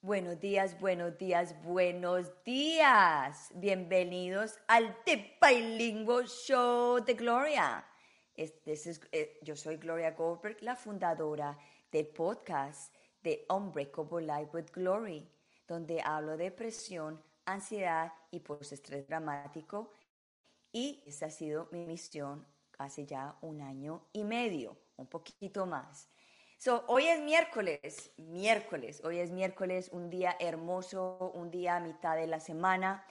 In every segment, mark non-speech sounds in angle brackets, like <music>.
Buenos días, buenos días, buenos días. Bienvenidos al The Bilingual Show de Gloria. Eh, yo soy Gloria Goldberg, la fundadora del podcast de Unbreakable Life with Glory, donde hablo de depresión, ansiedad y postestrés dramático. Y esa ha sido mi misión hace ya un año y medio, un poquito más. So, hoy es miércoles, miércoles, hoy es miércoles, un día hermoso, un día a mitad de la semana.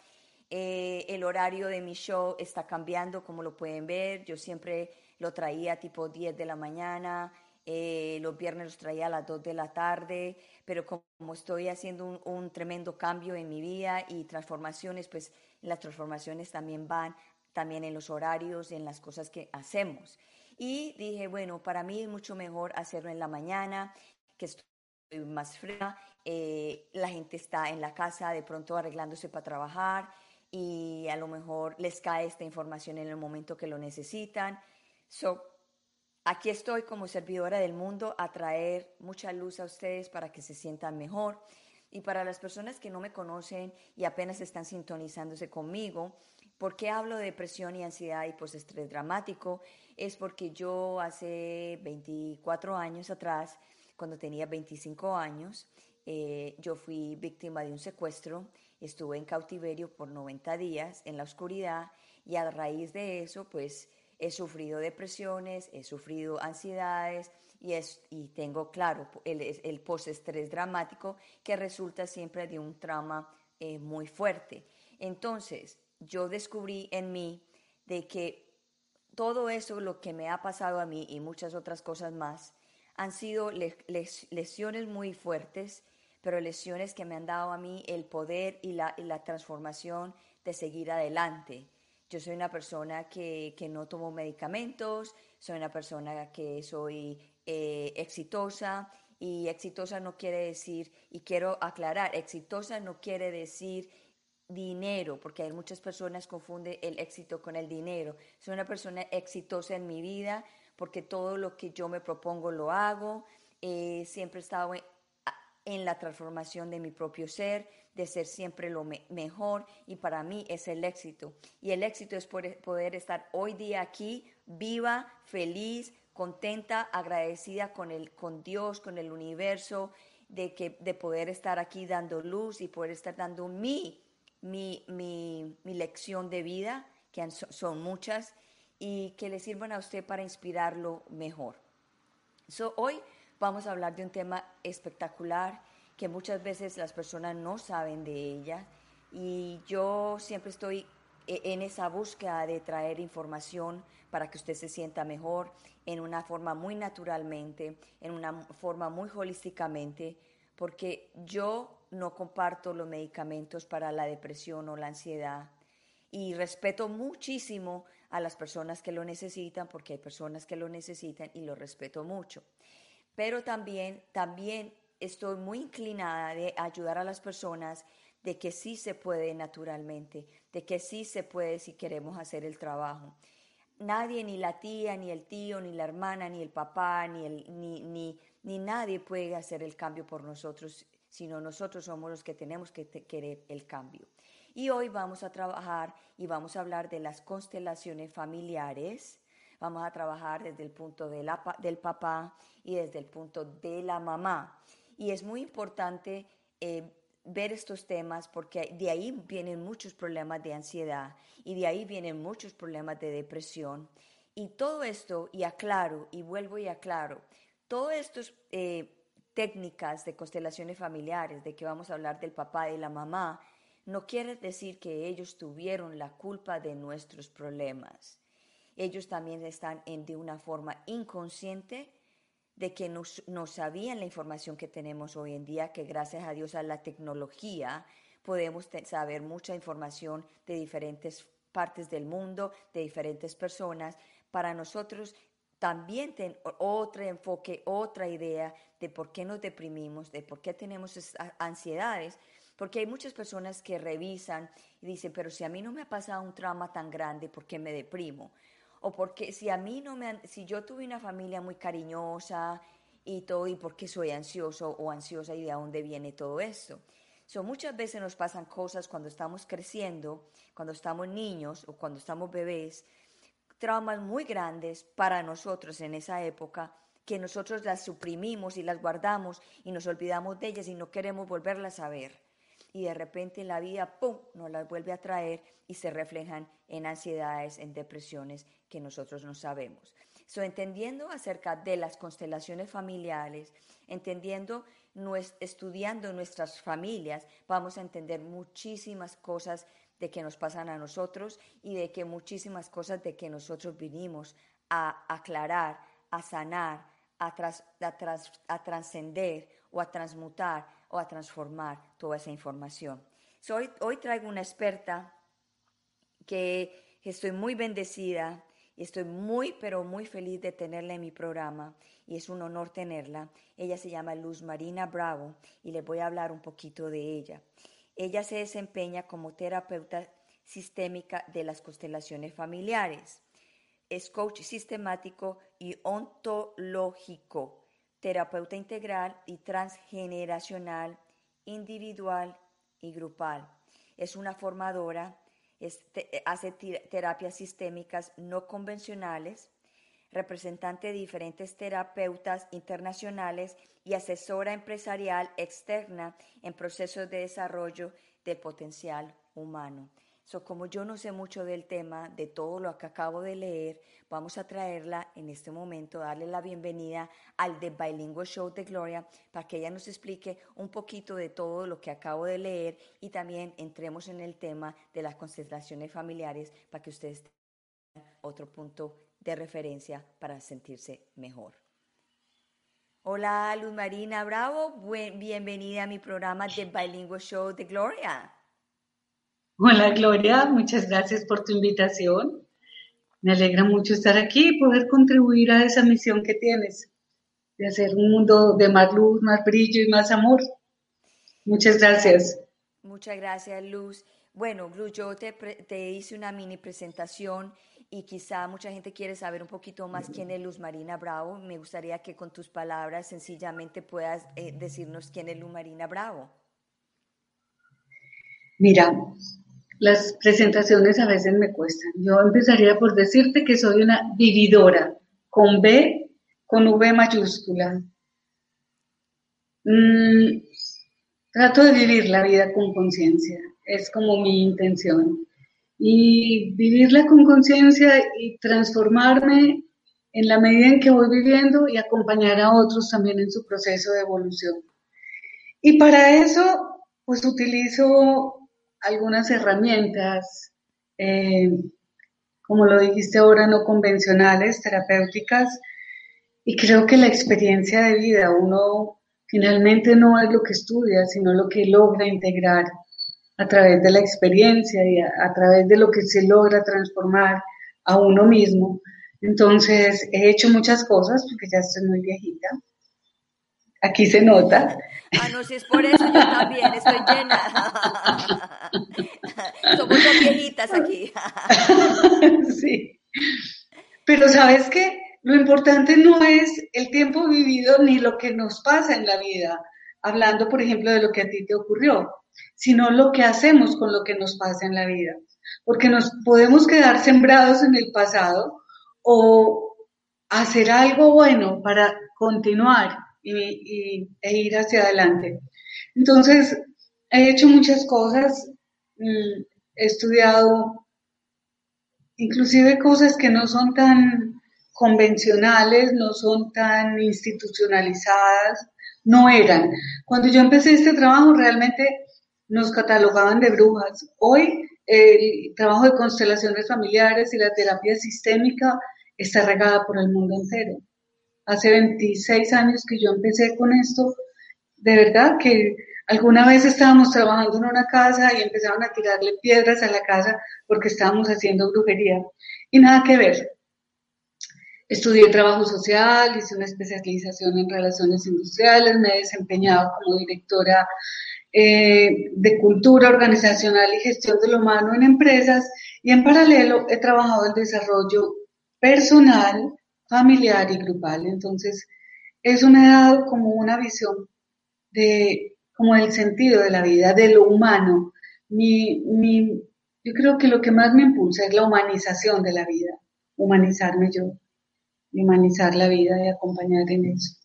Eh, el horario de mi show está cambiando, como lo pueden ver. Yo siempre lo traía tipo 10 de la mañana, eh, los viernes los traía a las 2 de la tarde, pero como estoy haciendo un, un, tremendo cambio en mi vida y transformaciones, pues las transformaciones también van también en los horarios, en las cosas que hacemos. Y dije, bueno, para mí es mucho mejor hacerlo en la mañana, que estoy más fría, eh, la gente está en la casa de pronto arreglándose para trabajar y a lo mejor les cae esta información en el momento que lo necesitan. So, aquí estoy como servidora del mundo a traer mucha luz a ustedes para que se sientan mejor. Y para las personas que no me conocen y apenas están sintonizándose conmigo, ¿por qué hablo de depresión y ansiedad y postestrés dramático? es porque yo hace 24 años atrás, cuando tenía 25 años, eh, yo fui víctima de un secuestro, estuve en cautiverio por 90 días en la oscuridad y a raíz de eso, pues he sufrido depresiones, he sufrido ansiedades y, es, y tengo, claro, el, el postestrés dramático que resulta siempre de un trauma eh, muy fuerte. Entonces, yo descubrí en mí de que todo eso, lo que me ha pasado a mí y muchas otras cosas más, han sido lesiones muy fuertes, pero lesiones que me han dado a mí el poder y la, transformación de seguir adelante. Yo soy una persona que, no tomo medicamentos, soy una persona que soy eh, exitosa y exitosa no quiere decir, y quiero aclarar, exitosa no quiere decir dinero, porque hay muchas personas confunden el éxito con el dinero. Soy una persona exitosa en mi vida porque todo lo que yo me propongo lo hago. Eh, siempre he estado en, la transformación de mi propio ser, de ser siempre lo mejor y para mí es el éxito. Y el éxito es poder estar hoy día aquí, viva, feliz, contenta, agradecida con, el, con Dios, con el universo, de, que, de poder estar aquí dando luz y poder estar dando mi mi, mi, mi lección de vida, que son muchas, y que le sirvan a usted para inspirarlo mejor. So, hoy vamos a hablar de un tema espectacular que muchas veces las personas no saben de ella y yo siempre estoy e, en esa búsqueda de traer información para que usted se sienta mejor en una forma muy naturalmente, en una forma muy holísticamente, porque yo no comparto los medicamentos para la depresión o la ansiedad y respeto muchísimo a las personas que lo necesitan porque hay personas que lo necesitan y lo respeto mucho. Pero también, también estoy muy inclinada de ayudar a las personas de que sí se puede naturalmente, de que sí se puede si queremos hacer el trabajo. Nadie, ni la tía, ni el tío, ni la hermana, ni el papá, ni, el, ni, ni, ni nadie puede hacer el cambio por nosotros sino nosotros somos los que tenemos que querer el cambio. Y hoy vamos a trabajar y vamos a hablar de las constelaciones familiares. Vamos a trabajar desde el punto de la, del papá y desde el punto de la mamá. Y es muy importante eh, ver estos temas porque de ahí vienen muchos problemas de ansiedad y de ahí vienen muchos problemas de depresión. Y todo esto, y aclaro, y vuelvo y aclaro, todo estos eh, técnicas de constelaciones familiares, de que vamos a hablar del papá y la mamá, no quiere decir que ellos tuvieron la culpa de nuestros problemas. Ellos también están en, de una forma inconsciente de que no, no sabían la información que tenemos hoy en día, que gracias a Dios a la tecnología podemos saber mucha información de diferentes partes del mundo, de diferentes personas. Para nosotros también ten otro enfoque, otra idea de por qué nos deprimimos, de por qué tenemos ansiedades. Porque hay muchas personas que revisan y dicen, pero si a mí no me ha pasado un trauma tan grande, ¿por qué me deprimo? O porque si a mí no me, si yo tuve una familia muy cariñosa y todo, ¿y por qué soy ansioso o ansiosa y de dónde viene todo esto? So, muchas veces nos pasan cosas cuando estamos creciendo, cuando estamos niños o cuando estamos bebés, traumas muy grandes para nosotros en esa época que nosotros las suprimimos y las guardamos y nos olvidamos de ellas y no queremos volverlas a ver. Y de repente en la vida, ¡pum!, nos las vuelve a traer y se reflejan en ansiedades, en depresiones que nosotros no sabemos. So, entendiendo acerca de las constelaciones familiares, entendiendo, estudiando nuestras familias, vamos a entender muchísimas cosas de que nos pasan a nosotros y de que muchísimas cosas de que nosotros vinimos a aclarar, a sanar, a, trascender o a transmutar o a transformar toda esa información. hoy, hoy traigo una experta que estoy muy bendecida y estoy muy, pero muy feliz de tenerla en mi programa y es un honor tenerla. Ella se llama Luz Marina Bravo y les voy a hablar un poquito de ella. Ella se desempeña como terapeuta sistémica de las constelaciones familiares es coach sistemático y ontológico, terapeuta integral y transgeneracional, individual y grupal. Es una formadora, hace terapias sistémicas no convencionales, representante de diferentes terapeutas internacionales y asesora empresarial externa en procesos de desarrollo del potencial humano. So, como yo no sé mucho del tema, de todo lo que acabo de leer, vamos a traerla en este momento, darle la bienvenida al The Bilingual Show de Gloria para que ella nos explique un poquito de todo lo que acabo de leer y también entremos en el tema de las concentraciones familiares para que ustedes tengan otro punto de referencia para sentirse mejor. Hola Luz Marina Bravo, bienvenida a mi programa The Bilingual Show de Gloria. Hola Gloria, muchas gracias por tu invitación. Me alegra mucho estar aquí y poder contribuir a esa misión que tienes, de hacer un mundo de más luz, más brillo y más amor. Muchas gracias. Muchas gracias, Luz. Bueno, Luz, yo te, te hice una mini presentación y quizá mucha gente quiere saber un poquito más quién es Luz Marina Bravo. Me gustaría que con tus palabras sencillamente puedas eh, decirnos quién es Luz Marina Bravo. Mira, las presentaciones a veces me cuestan. Yo empezaría por decirte que soy una vividora, con B, con V mayúscula. Mm, trato de vivir la vida con conciencia, es como mi intención. Y vivirla con conciencia y transformarme en la medida en que voy viviendo y acompañar a otros también en su proceso de evolución. Y para eso, pues utilizo algunas herramientas, eh, como lo dijiste ahora, no convencionales, terapéuticas, y creo que la experiencia de vida, uno finalmente no es lo que estudia, sino lo que logra integrar a través de la experiencia y a, través de lo que se logra transformar a uno mismo. Entonces, he hecho muchas cosas porque ya estoy muy viejita. Aquí se nota. Ah, no, si es por eso, yo también estoy llena. <laughs> Somos dos viejitas aquí. <laughs> sí. Pero sabes que lo importante no es el tiempo vivido ni lo que nos pasa en la vida, hablando, por ejemplo, de lo que a ti te ocurrió, sino lo que hacemos con lo que nos pasa en la vida. Porque nos podemos quedar sembrados en el pasado o hacer algo bueno para continuar y, e ir hacia adelante. Entonces, he hecho muchas cosas, mm, he estudiado inclusive cosas que no son tan convencionales, no son tan institucionalizadas, no eran. Cuando yo empecé este trabajo realmente nos catalogaban de brujas. Hoy el trabajo de constelaciones familiares y la terapia sistémica está regada por el mundo entero hace 26 años que yo empecé con esto, de verdad que alguna vez estábamos trabajando en una casa y empezaron a tirarle piedras a la casa porque estábamos haciendo brujería y nada que ver. Estudié trabajo social, hice una especialización en relaciones industriales, me he desempeñado como directora eh, de cultura organizacional y gestión de lo humano en empresas y en paralelo he trabajado el desarrollo personal, familiar y grupal. Entonces, eso me ha dado como una visión de como el sentido de la vida, de lo humano. Mi, mi, yo creo que lo que más me impulsa es la humanización de la vida, humanizarme yo, humanizar la vida y acompañar en eso.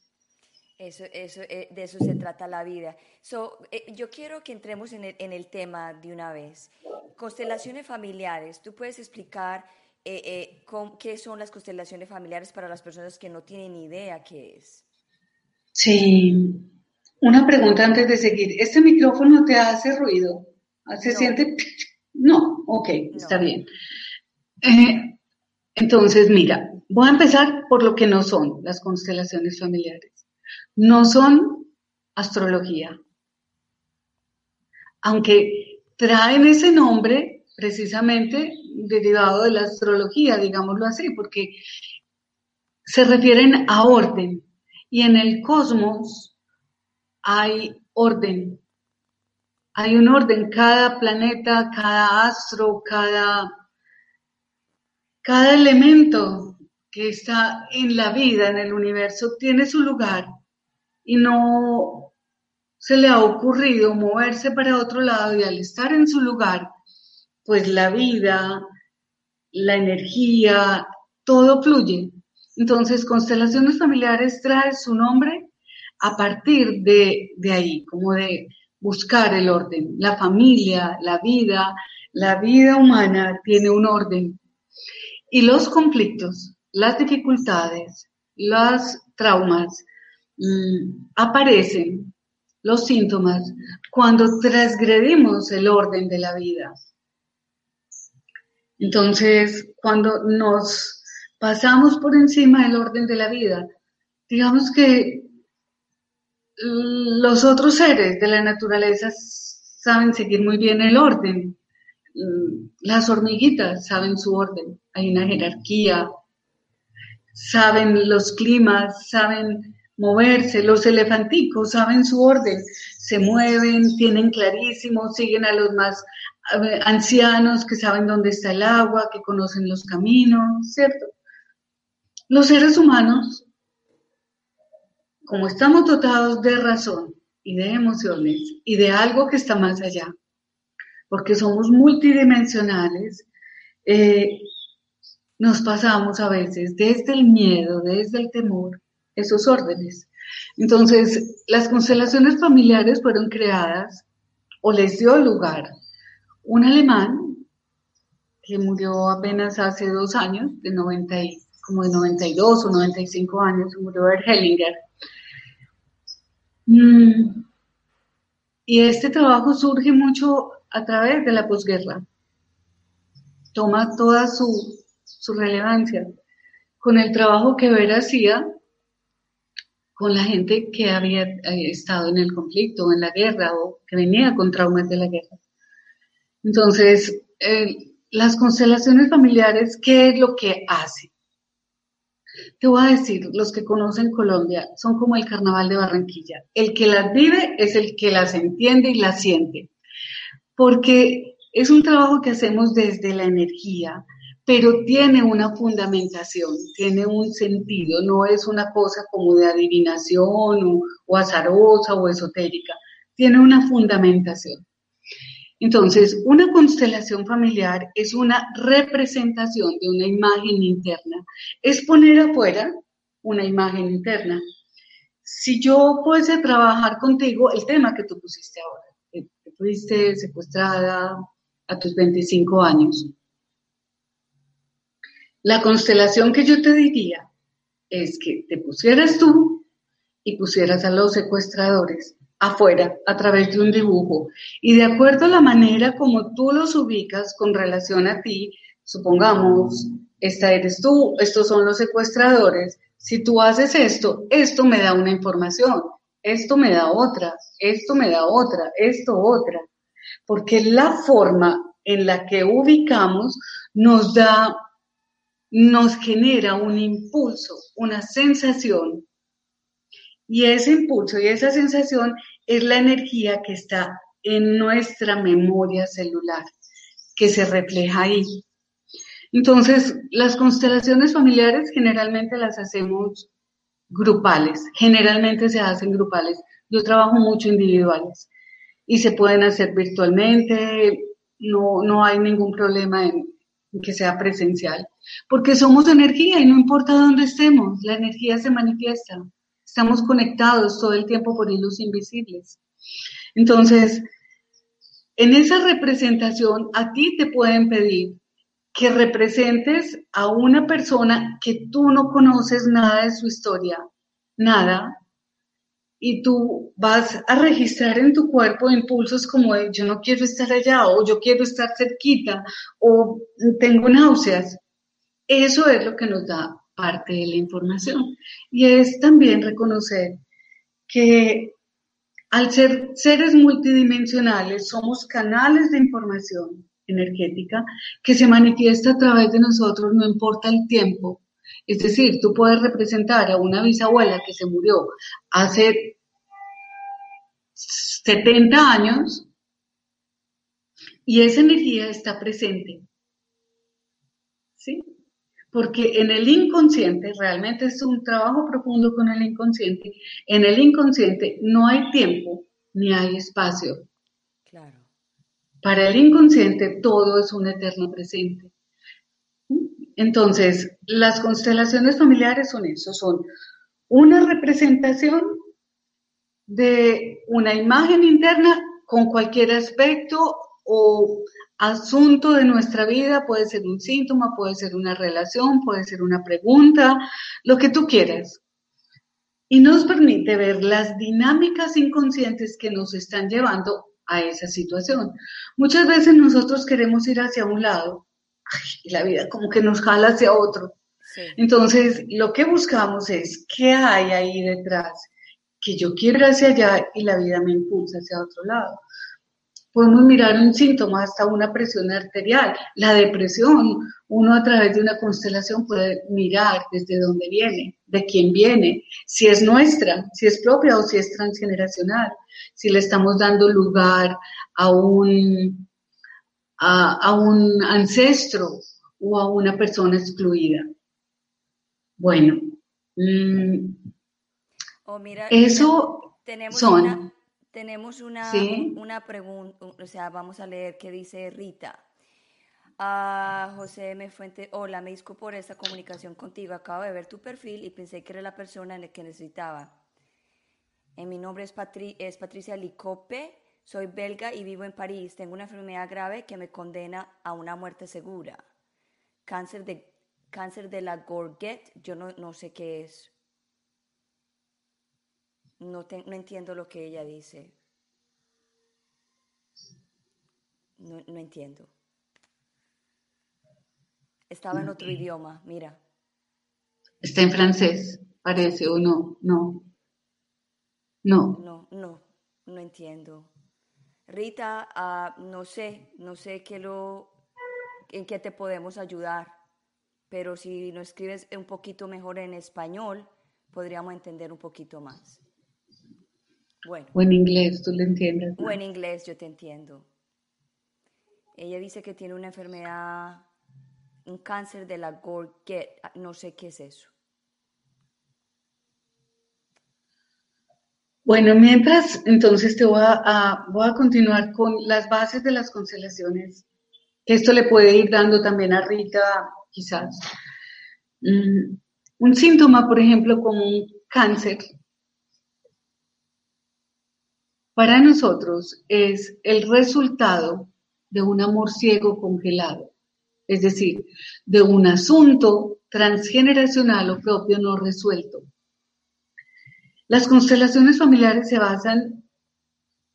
Eso, eso, eh, de eso se trata la vida. So, eh, yo quiero que entremos en el, en el, tema de una vez. Constelaciones familiares. ¿Tú puedes explicar eh, qué son las constelaciones familiares para las personas que no tienen idea qué es? Sí. Una pregunta antes de seguir. ¿Este micrófono te hace ruido? ¿Se siente? No, ok, está bien. entonces, mira, voy a empezar por lo que no son las constelaciones familiares no son astrología. Aunque traen ese nombre precisamente derivado de la astrología, digámoslo así, porque se refieren a orden. Y en el cosmos hay orden. Hay un orden. Cada planeta, cada astro, cada, cada elemento que está en la vida, en el universo, tiene su lugar y no se le ha ocurrido moverse para otro lado y al estar en su lugar, pues la vida, la energía, todo fluye. Entonces, constelaciones familiares trae su nombre a partir de, de ahí, como de buscar el orden. La familia, la vida, la vida humana tiene un orden. Y los conflictos, las dificultades, los traumas, aparecen los síntomas cuando transgredimos el orden de la vida. Entonces, cuando nos pasamos por encima del orden de la vida, digamos que los otros seres de la naturaleza saben seguir muy bien el orden. Mm, las hormiguitas saben su orden, hay una jerarquía, saben los climas, saben moverse. Los elefanticos saben su orden, se mueven, tienen clarísimo, siguen a los más ancianos que saben dónde está el agua, que conocen los caminos, ¿cierto? Los seres humanos, como estamos dotados de razón y de emociones y de algo que está más allá, porque somos multidimensionales, eh, nos pasamos a veces desde el miedo, desde el temor, esos órdenes. Entonces, las constelaciones familiares fueron creadas o les dio lugar un alemán que murió apenas hace dos años, de 90 como de 92 o 95 años, murió Hellinger. Mm, y este trabajo surge mucho a través de la posguerra. Toma toda su, su relevancia. Con el trabajo que Vera hacía, con la gente que había eh, estado en el conflicto o en la guerra o que venía con traumas de la guerra. Entonces, eh, las constelaciones familiares, ¿qué es lo que hacen? Te voy a decir, los que conocen Colombia son como el carnaval de Barranquilla. El que las vive es el que las entiende y las siente. Porque es un trabajo que hacemos desde la energía, pero tiene una fundamentación, tiene un sentido, no es una cosa como de adivinación o, azarosa o esotérica, tiene una fundamentación. Entonces, una constelación familiar es una representación de una imagen interna, es poner afuera una imagen interna. Si yo fuese a trabajar contigo, el tema que tú pusiste ahora, que fuiste secuestrada a tus 25 años, la constelación que yo te diría es que te pusieras tú y pusieras a los secuestradores afuera a través de un dibujo. Y de acuerdo a la manera como tú los ubicas con relación a ti, supongamos, esta eres tú, estos son los secuestradores, si tú haces esto, esto me da una información, esto me da otra, esto me da otra, esto otra, porque la forma en la que ubicamos nos da nos genera un impulso, una sensación Y ese impulso y esa sensación es la energía que está en nuestra memoria celular, que se refleja ahí. Entonces, las constelaciones familiares generalmente las hacemos grupales, generalmente se hacen grupales. Yo trabajo mucho individuales y se pueden hacer virtualmente, no, no hay ningún problema en, que sea presencial, porque somos energía y no importa dónde estemos, la energía se manifiesta. Estamos conectados todo el tiempo por hilos invisibles. Entonces, en esa representación a ti te pueden pedir que representes a una persona que tú no conoces nada de su historia, nada, y tú vas a registrar en tu cuerpo impulsos como de yo no quiero estar allá o yo quiero estar cerquita o tengo náuseas. Eso es lo que nos da parte de la información. Y es también reconocer que al ser seres multidimensionales somos canales de información energética que se manifiesta a través de nosotros, no importa el tiempo. Es decir, tú puedes representar a una bisabuela que se murió hace 70 años y esa energía está presente. Porque en el inconsciente, realmente es un trabajo profundo con el inconsciente, en el inconsciente no hay tiempo ni hay espacio. Claro. Para el inconsciente todo es un eterno presente. Entonces, las constelaciones familiares son eso, son una representación de una imagen interna con cualquier aspecto o asunto de nuestra vida, puede ser un síntoma, puede ser una relación, puede ser una pregunta, lo que tú quieras. Y nos permite ver las dinámicas inconscientes que nos están llevando a esa situación. Muchas veces nosotros queremos ir hacia un lado y la vida como que nos jala hacia otro. Entonces, lo que buscamos es qué hay ahí detrás, que yo quiero ir hacia allá y la vida me impulsa hacia otro lado. Podemos mirar un síntoma, hasta una presión arterial, la depresión. Uno a través de una constelación puede mirar desde dónde viene, de quién viene, si es nuestra, si es propia o si es transgeneracional, si le estamos dando lugar a un, a, un ancestro o a una persona excluida. Bueno, mm, Oh, mira, Eso tenemos Una, tenemos una, una pregunta, o sea, vamos a leer qué dice Rita. Ah, José M. Fuente, hola, me disculpo por esta comunicación contigo. Acabo de ver tu perfil y pensé que era la persona en la que necesitaba. En mi nombre es, es Patricia Licope, soy belga y vivo en París. Tengo una enfermedad grave que me condena a una muerte segura. Cáncer de, cáncer de la Gorget, yo no, no sé qué es. No, no entiendo lo que ella dice. No, no entiendo. Estaba en otro idioma, mira. Está en francés, parece, o no, no. No. No, no, no entiendo. Rita, ah, no sé, no sé qué lo, en qué te podemos ayudar, pero si nos escribes un poquito mejor en español, podríamos entender un poquito más. Bueno. O en inglés, tú le entiendes. O en inglés, yo te entiendo. Ella dice que tiene una enfermedad, un cáncer de la Gorget. No sé qué es eso. Bueno, mientras, entonces te voy a, voy a continuar con las bases de las constelaciones, que esto le puede ir dando también a Rita, quizás. Mm, un síntoma, por ejemplo, como un cáncer, para nosotros es el resultado de un amor ciego congelado, es decir, de un asunto transgeneracional o propio no resuelto. Las constelaciones familiares se basan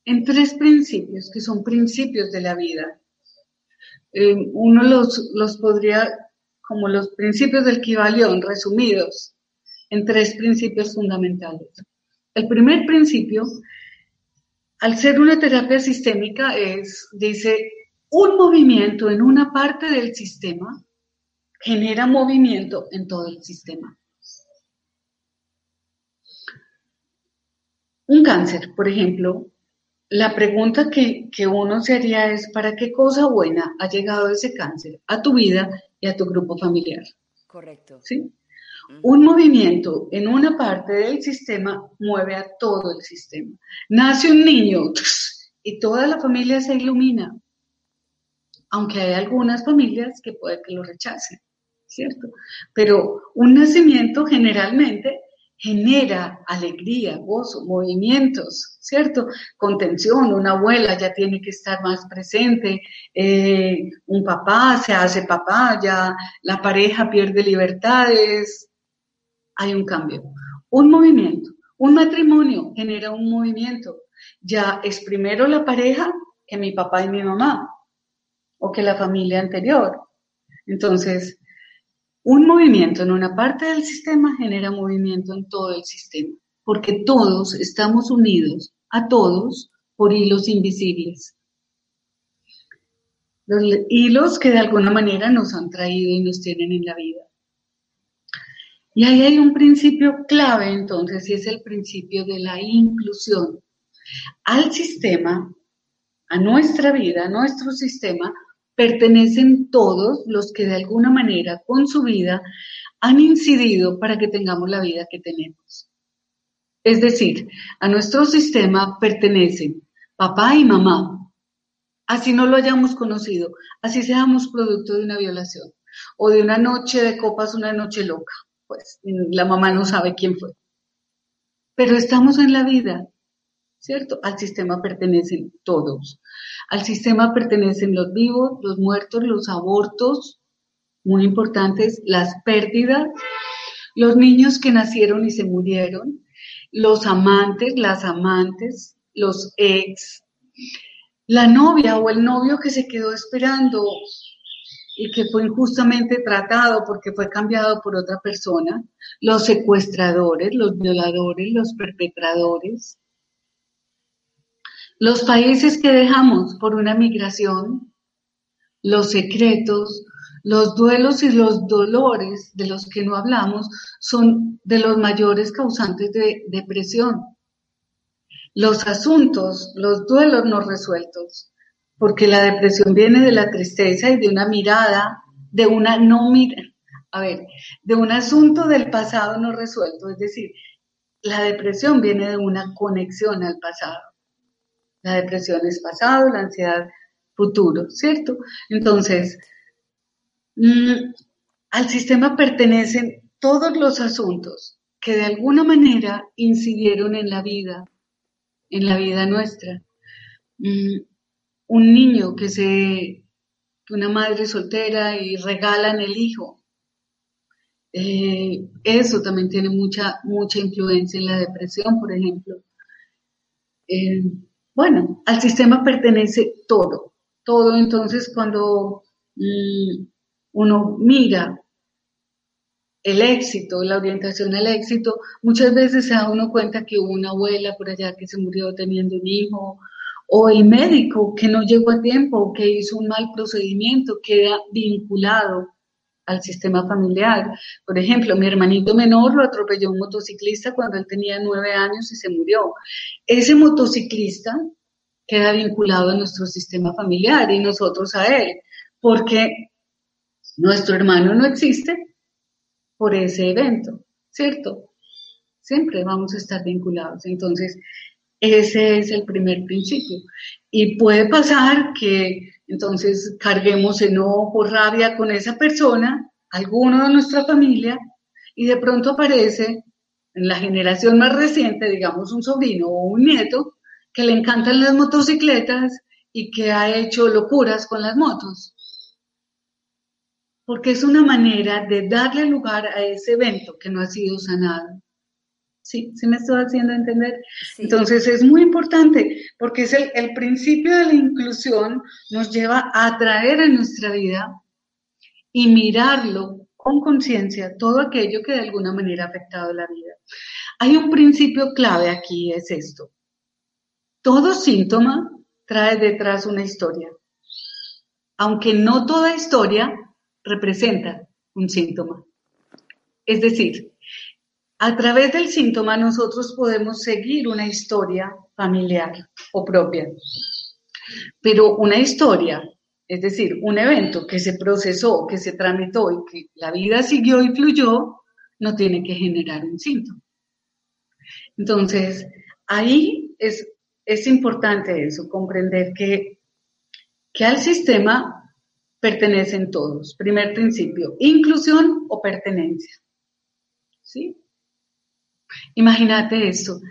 en tres principios, que son principios de la vida. Eh, uno los, los podría, como los principios del Kibalión, resumidos en tres principios fundamentales. El primer principio al ser una terapia sistémica es, dice, un movimiento en una parte del sistema genera movimiento en todo el sistema. un cáncer, por ejemplo, la pregunta que, que, uno se haría es, ¿para qué cosa buena ha llegado ese cáncer a tu vida y a tu grupo familiar? Correcto. ¿Sí? Un movimiento en una parte del sistema mueve a todo el sistema. Nace un niño y toda la familia se ilumina, aunque hay algunas familias que puede que lo rechacen, ¿cierto? Pero un nacimiento generalmente genera alegría, gozo, movimientos, ¿cierto? Contención, una abuela ya tiene que estar más presente, eh, un papá se hace papá, ya la pareja pierde libertades, hay un cambio. Un movimiento, un matrimonio genera un movimiento. Ya es primero la pareja que mi papá y mi mamá, o que la familia anterior. Entonces, un movimiento en una parte del sistema genera movimiento en todo el sistema, porque todos estamos unidos a todos por hilos invisibles. Los hilos que de alguna manera nos han traído y nos tienen en la vida. Y ahí hay un principio clave entonces, y es el principio de la inclusión. Al sistema, a nuestra vida, a nuestro sistema, pertenecen todos los que de alguna manera con su vida han incidido para que tengamos la vida que tenemos. Es decir, a nuestro sistema pertenecen papá y mamá, así no lo hayamos conocido, así seamos producto de una violación o de una noche de copas, una noche loca, pues la mamá no sabe quién fue. Pero estamos en la vida, ¿cierto? Al sistema pertenecen todos. Al sistema pertenecen los vivos, los muertos, los abortos, muy importantes, las pérdidas, los niños que nacieron y se murieron, los amantes, las amantes, los ex, la novia o el novio que se quedó esperando y que fue injustamente tratado porque fue cambiado por otra persona, los secuestradores, los violadores, los perpetradores, los países que dejamos por una migración, los secretos, los duelos y los dolores de los que no hablamos son de los mayores causantes de depresión. Los asuntos, los duelos no resueltos, porque la depresión viene de la tristeza y de una mirada, de una no mira, a ver, de un asunto del pasado no resuelto, es decir, la depresión viene de una conexión al pasado. La depresión es pasado, la ansiedad futuro, ¿cierto? Entonces, mm, al sistema pertenecen todos los asuntos que de alguna manera incidieron en la vida, en la vida nuestra. Mm, un niño que se, una madre soltera y regalan el hijo. Eh, eso también tiene mucha, mucha influencia en la depresión, por ejemplo. Eh, bueno, al sistema pertenece todo, todo. Entonces, cuando mm, uno mira el éxito, la orientación al éxito, muchas veces se da uno cuenta que hubo una abuela por allá que se murió teniendo un hijo, o el médico que no llegó a tiempo, que hizo un mal procedimiento, queda vinculado al sistema familiar. Por ejemplo, mi hermanito menor lo atropelló un motociclista cuando él tenía nueve años y se murió. Ese motociclista queda vinculado a nuestro sistema familiar y nosotros a él, porque nuestro hermano no existe por ese evento, ¿cierto? Siempre vamos a estar vinculados. Entonces, ese es el primer principio. Y puede pasar que entonces carguemos enojo, rabia con esa persona, alguno de nuestra familia, y de pronto aparece en la generación más reciente, digamos un sobrino o un nieto, que le encantan las motocicletas y que ha hecho locuras con las motos. Porque es una manera de darle lugar a ese evento que no ha sido sanado. ¿Sí? ¿Sí me estoy haciendo entender? Entonces es muy importante porque es el, el, principio de la inclusión nos lleva a atraer a nuestra vida y mirarlo con conciencia todo aquello que de alguna manera ha afectado la vida. Hay un principio clave aquí, es esto. Todo síntoma trae detrás una historia, aunque no toda historia representa un síntoma. Es decir, a través del síntoma nosotros podemos seguir una historia familiar o propia. Pero una historia, es decir, un evento que se procesó, que se tramitó y que la vida siguió y fluyó, no tiene que generar un síntoma. Entonces, ahí es, es importante eso, comprender que, que al sistema pertenecen todos. Primer principio, inclusión o pertenencia. ¿Sí? Imagínate eso.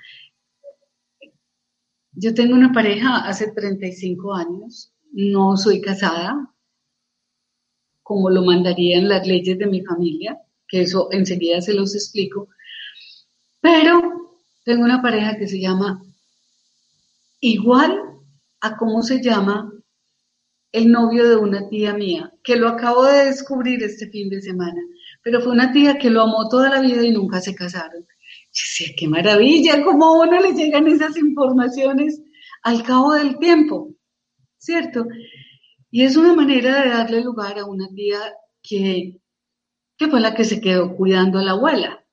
Yo tengo una pareja hace 35 años, no soy casada, como lo mandarían las leyes de mi familia, que eso enseguida se los explico, pero tengo una pareja que se llama igual a cómo se llama el novio de una tía mía, que lo acabo de descubrir este fin de semana, pero fue una tía que lo amó toda la vida y nunca se casaron. Qué maravilla, cómo a uno le llegan esas informaciones al cabo del tiempo, ¿cierto? Y es una manera de darle lugar a una tía que, que fue la que se quedó cuidando a la abuela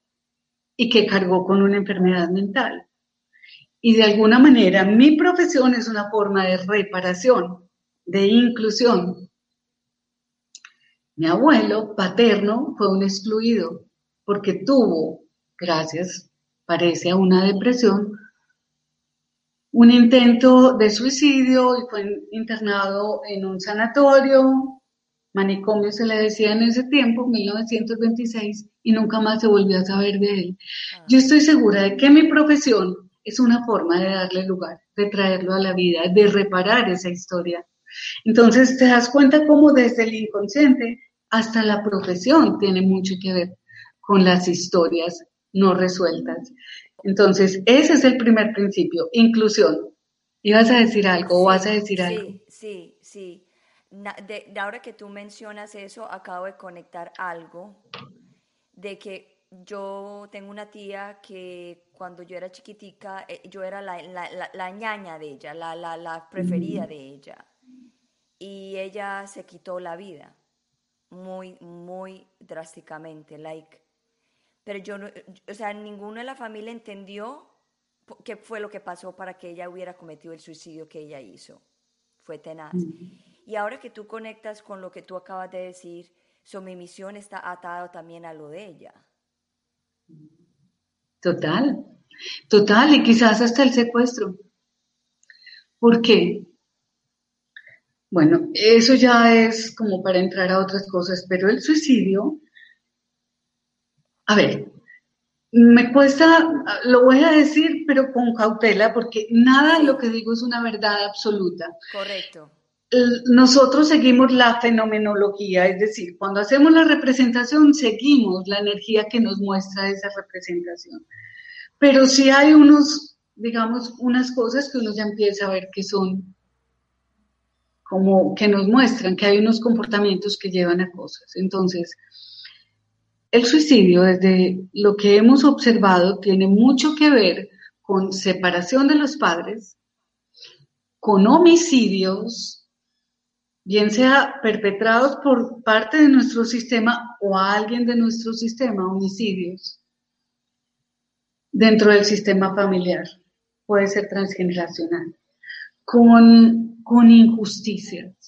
y que cargó con una enfermedad mental. Y de alguna manera mi profesión es una forma de reparación, de inclusión. Mi abuelo paterno fue un excluido porque tuvo, gracias parece a una depresión, un intento de suicidio y fue internado en un sanatorio, manicomio se le decía en ese tiempo, 1926, y nunca más se volvió a saber de él. Ah. Yo estoy segura de que mi profesión es una forma de darle lugar, de traerlo a la vida, de reparar esa historia. Entonces te das cuenta cómo desde el inconsciente hasta la profesión tiene mucho que ver con las historias no resueltas. Entonces, ese es el primer principio, inclusión. ¿Ibas a decir algo o vas a decir algo? Sí, sí, sí. De, ahora que tú mencionas eso, acabo de conectar algo de que yo tengo una tía que cuando yo era chiquitica, eh, yo era la, la, ñaña de ella, la, la, preferida de ella. Y ella se quitó la vida muy, muy drásticamente. Like, pero yo, no, o sea, ninguno de la familia entendió qué fue lo que pasó para que ella hubiera cometido el suicidio que ella hizo. Fue tenaz. Y ahora que tú conectas con lo que tú acabas de decir, so, mi misión está atada también a lo de ella. Total, total, y quizás hasta el secuestro. ¿Por qué? Bueno, eso ya es como para entrar a otras cosas, pero el suicidio a ver, me cuesta, lo voy a decir, pero con cautela, porque nada de lo que digo es una verdad absoluta. Correcto. Nosotros seguimos la fenomenología, es decir, cuando hacemos la representación, seguimos la energía que nos muestra esa representación. Pero sí hay unos, digamos, unas cosas que uno ya empieza a ver que son como que nos muestran que hay unos comportamientos que llevan a cosas. Entonces, el suicidio, desde lo que hemos observado, tiene mucho que ver con separación de los padres, con homicidios, bien sea perpetrados por parte de nuestro sistema o a alguien de nuestro sistema, homicidios, dentro del sistema familiar, puede ser transgeneracional, con, con injusticias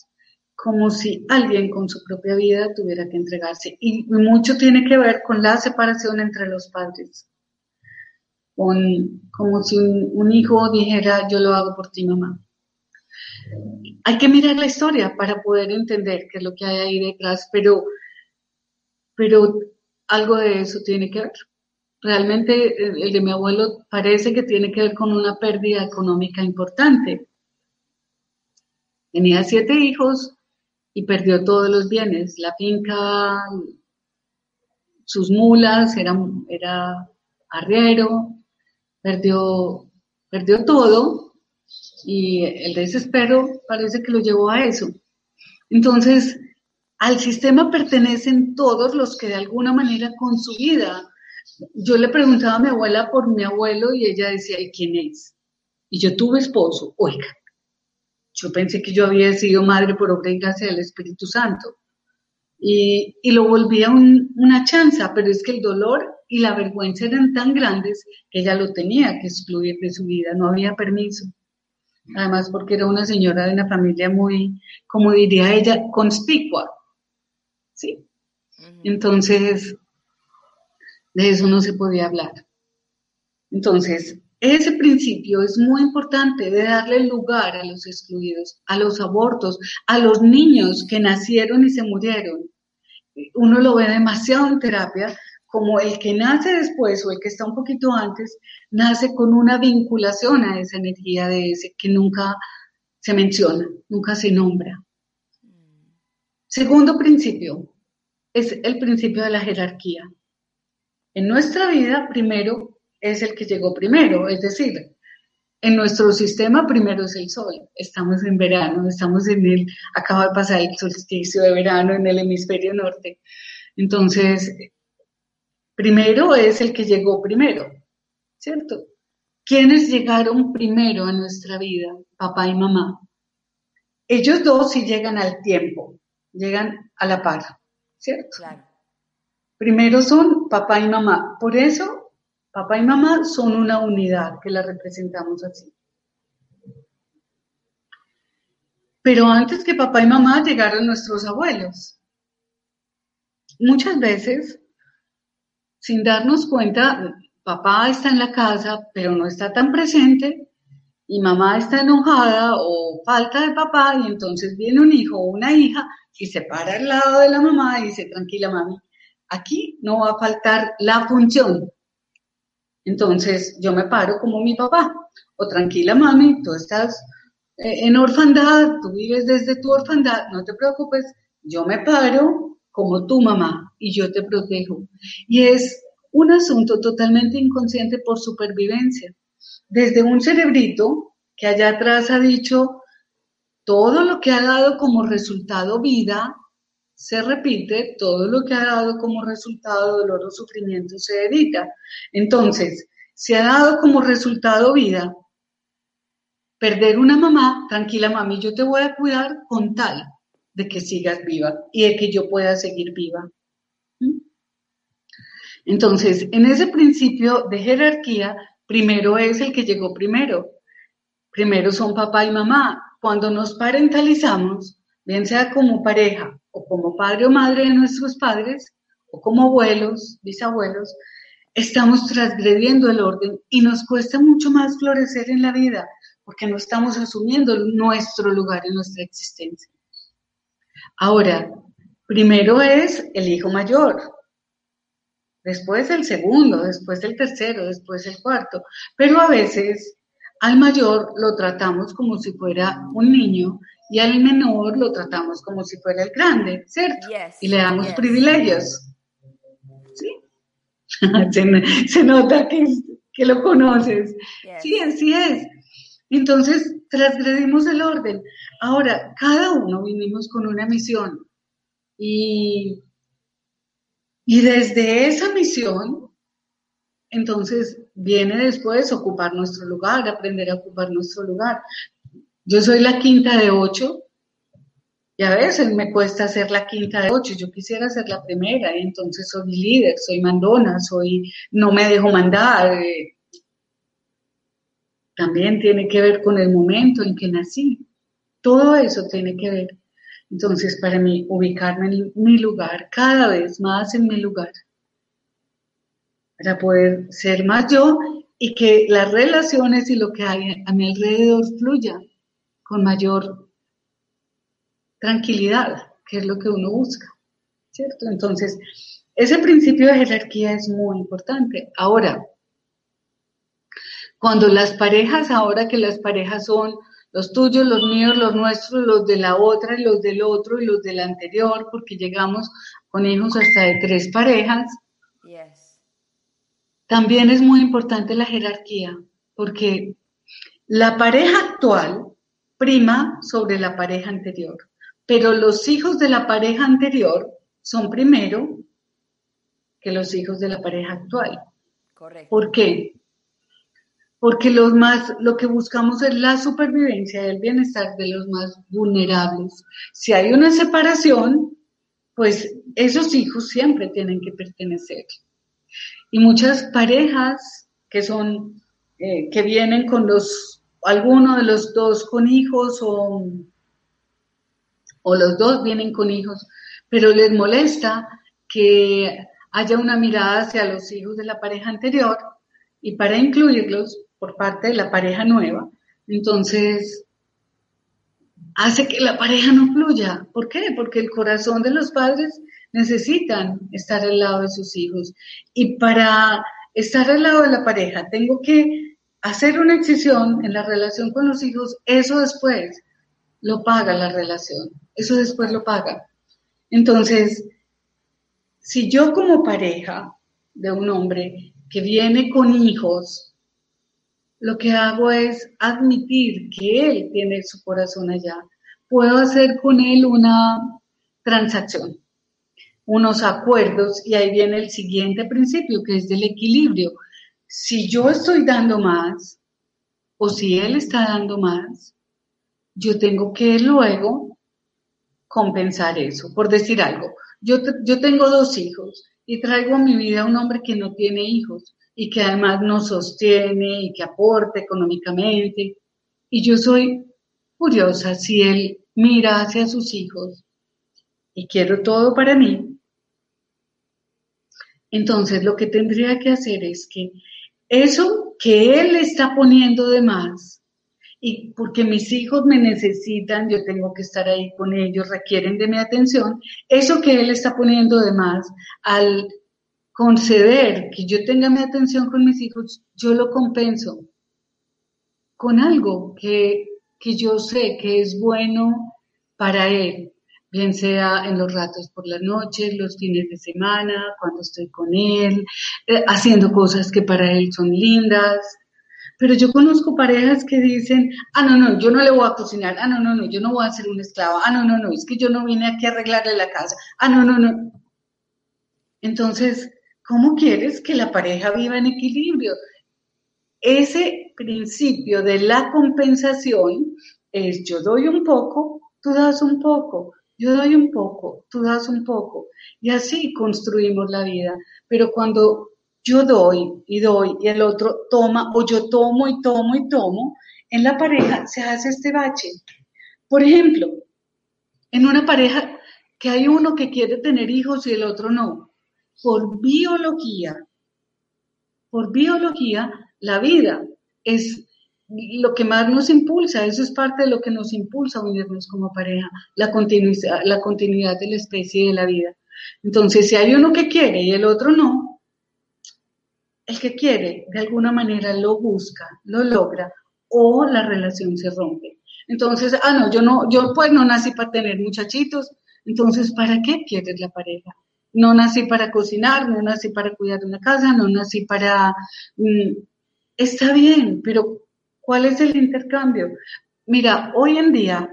como si alguien con su propia vida tuviera que entregarse. Y mucho tiene que ver con la separación entre los padres. como si un, hijo dijera, yo lo hago por ti, mamá. Hay que mirar la historia para poder entender qué es lo que hay ahí detrás, pero, pero algo de eso tiene que ver. Realmente el de mi abuelo parece que tiene que ver con una pérdida económica importante. Tenía siete hijos, y perdió todos los bienes, la finca, sus mulas, era, era arriero, perdió, perdió todo y el desespero parece que lo llevó a eso. Entonces, al sistema pertenecen todos los que de alguna manera con su vida. Yo le preguntaba a mi abuela por mi abuelo y ella decía, ¿y quién es? Y yo tuve esposo, oiga, yo pensé que yo había sido madre por obra y gracia del Espíritu Santo. Y, lo volvía una chanza, pero es que el dolor y la vergüenza eran tan grandes que ella lo tenía que excluir de su vida, no había permiso. Además, porque era una señora de una familia muy, como diría ella, conspicua. ¿Sí? Entonces, de eso no se podía hablar. Entonces, ese principio es muy importante de darle lugar a los excluidos, a los abortos, a los niños que nacieron y se murieron. Uno lo ve demasiado en terapia como el que nace después o el que está un poquito antes, nace con una vinculación a esa energía de ese que nunca se menciona, nunca se nombra. Segundo principio es el principio de la jerarquía. En nuestra vida, primero es el que llegó primero, es decir, en nuestro sistema primero es el sol. Estamos en verano, estamos en el, acaba de pasar el solsticio de verano en el hemisferio norte. Entonces, primero es el que llegó primero, ¿cierto? ¿Quiénes llegaron primero a nuestra vida? Papá y mamá. Ellos dos sí llegan al tiempo, llegan a la par, ¿cierto? Claro. Primero son papá y mamá. Por eso Papá y mamá son una unidad que la representamos así. Pero antes que papá y mamá llegaron nuestros abuelos. Muchas veces, sin darnos cuenta, papá está en la casa, pero no está tan presente, y mamá está enojada o falta de papá, y entonces viene un hijo o una hija y se para al lado de la mamá y dice, tranquila mami, aquí no va a faltar la función, entonces yo me paro como mi papá, o tranquila mami, tú estás eh, en orfandad, tú vives desde tu orfandad, no te preocupes, yo me paro como tu mamá y yo te protejo. Y es un asunto totalmente inconsciente por supervivencia. Desde un cerebrito que allá atrás ha dicho, todo lo que ha dado como resultado vida se repite, todo lo que ha dado como resultado dolor o sufrimiento se evita. Entonces, si ha dado como resultado vida, perder una mamá, tranquila mami, yo te voy a cuidar con tal de que sigas viva y de que yo pueda seguir viva. ¿Mm? Entonces, en ese principio de jerarquía, primero es el que llegó primero. Primero son papá y mamá. Cuando nos parentalizamos, bien sea como pareja o como padre o madre de nuestros padres, o como abuelos, bisabuelos, estamos transgrediendo el orden y nos cuesta mucho más florecer en la vida porque no estamos asumiendo nuestro lugar en nuestra existencia. Ahora, primero es el hijo mayor, después el segundo, después el tercero, después el cuarto, pero a veces al mayor lo tratamos como si fuera un niño y al menor lo tratamos como si fuera el grande, ¿cierto? y le damos privilegios. ¿Sí? <laughs> se, nota que, que, lo conoces. Sí, así es. Entonces, transgredimos el orden. Ahora, cada uno vinimos con una misión y, y desde esa misión, entonces viene después ocupar nuestro lugar, aprender a ocupar nuestro lugar. Yo soy la quinta de ocho y a veces me cuesta ser la quinta de ocho. Yo quisiera ser la primera y entonces soy líder, soy mandona, soy, no me dejo mandar. También tiene que ver con el momento en que nací. Todo eso tiene que ver. Entonces, para mí, ubicarme en mi lugar, cada vez más en mi lugar, para poder ser más yo y que las relaciones y lo que hay a mi alrededor fluya con mayor tranquilidad, que es lo que uno busca, ¿cierto? Entonces, ese principio de jerarquía es muy importante. Ahora, cuando las parejas, ahora que las parejas son los tuyos, los míos, los nuestros, los de la otra, los del otro y los del anterior, porque llegamos con hijos hasta de tres parejas. También es muy importante la jerarquía, porque la pareja actual prima sobre la pareja anterior. Pero los hijos de la pareja anterior son primero que los hijos de la pareja actual. Correcto. ¿Por qué? Porque los más, lo que buscamos es la supervivencia y el bienestar de los más vulnerables. Si hay una separación, pues esos hijos siempre tienen que pertenecer. Y muchas parejas que son, eh, que vienen con los, alguno de los dos con hijos o, o los dos vienen con hijos, pero les molesta que haya una mirada hacia los hijos de la pareja anterior y para incluirlos por parte de la pareja nueva, entonces hace que la pareja no fluya. ¿Por qué? Porque el corazón de los padres necesitan estar al lado de sus hijos. Y para estar al lado de la pareja, tengo que hacer una excisión en la relación con los hijos. Eso después lo paga la relación. Eso después lo paga. Entonces, si yo como pareja de un hombre que viene con hijos, lo que hago es admitir que él tiene su corazón allá, puedo hacer con él una transacción, unos acuerdos, y ahí viene el siguiente principio, que es del equilibrio. Si yo estoy dando más, o si él está dando más, yo tengo que luego compensar eso, por decir algo. Yo, yo tengo dos hijos y traigo a mi vida un hombre que no tiene hijos y que además nos sostiene y que aporta económicamente. Y yo soy curiosa si él mira hacia sus hijos y quiero todo para mí. Entonces lo que tendría que hacer es que eso que él está poniendo de más, y porque mis hijos me necesitan, yo tengo que estar ahí con ellos, requieren de mi atención, eso que él está poniendo de más, al conceder que yo tenga mi atención con mis hijos, yo lo compenso con algo que, yo sé que es bueno para él, bien sea en los ratos por la noche, los fines de semana, cuando estoy con él, eh, haciendo cosas que para él son lindas, pero yo conozco parejas que dicen, ah, no, no, yo no le voy a cocinar, ah, no, no, no, yo no voy a ser un esclavo, ah, no, no, no, es que yo no vine aquí a arreglarle la casa, ah, no, no, no. Entonces, ¿cómo quieres que la pareja viva en equilibrio? Ese principio de la compensación es yo doy un poco, tú das un poco, yo doy un poco, tú das un poco, y así construimos la vida. Pero cuando yo doy y doy y el otro toma o yo tomo y tomo y tomo, en la pareja se hace este bache. Por ejemplo, en una pareja que hay uno que quiere tener hijos y el otro no, por biología, por biología, la vida es lo que más nos impulsa, eso es parte de lo que nos impulsa a unirnos como pareja, la continuidad, la continuidad de la especie y de la vida. Entonces, si hay uno que quiere y el otro no, el que quiere, de alguna manera lo busca, lo logra o la relación se rompe. Entonces, ah, no, yo no, yo pues no nací para tener muchachitos, entonces, ¿para qué quieres la pareja? No nací para cocinar, no nací para cuidar una casa, no nací para... Mm, está bien, pero ¿cuál es el intercambio? Mira, hoy en día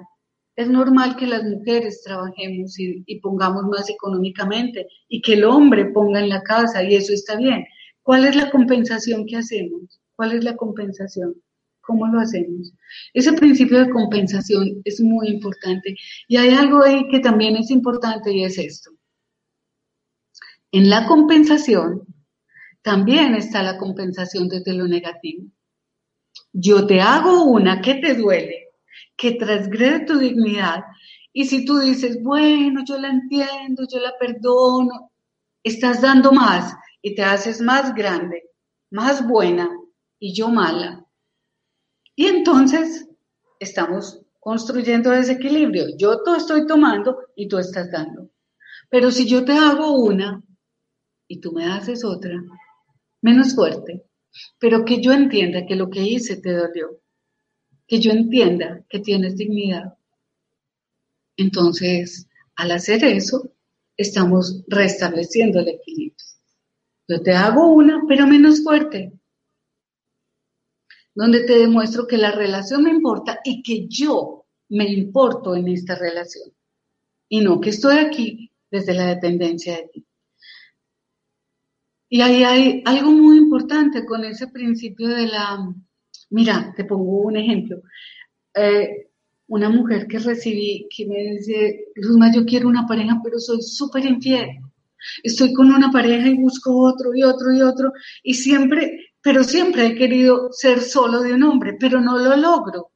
es normal que las mujeres trabajemos y, pongamos más económicamente y que el hombre ponga en la casa y eso está bien ¿Cuál es la compensación que hacemos? ¿Cuál es la compensación? ¿Cómo lo hacemos? Ese principio de compensación es muy importante. Y hay algo ahí que también es importante y es esto. En la compensación también está la compensación desde lo negativo. Yo te hago una que te duele, que transgrede tu dignidad. Y si tú dices, bueno, yo la entiendo, yo la perdono, estás dando más y te haces más grande, más buena y yo mala. Y entonces estamos construyendo desequilibrio. Yo te estoy tomando y tú estás dando. Pero si yo te hago una y tú me haces otra, menos fuerte, pero que yo entienda que lo que hice te dolió, que yo entienda que tienes dignidad. Entonces, al hacer eso, estamos restableciendo el equilibrio. Yo te hago una, pero menos fuerte, donde te demuestro que la relación me importa y que yo me importo en esta relación. Y no que estoy aquí desde la dependencia de ti. Y ahí hay algo muy importante con ese principio de la... Mira, te pongo un ejemplo. Eh, una mujer que recibí que me dice, Luzma, yo quiero una pareja, pero soy súper infiel. Estoy con una pareja y busco otro y otro y otro. Y siempre, pero siempre he querido ser solo de un hombre, pero no lo logro.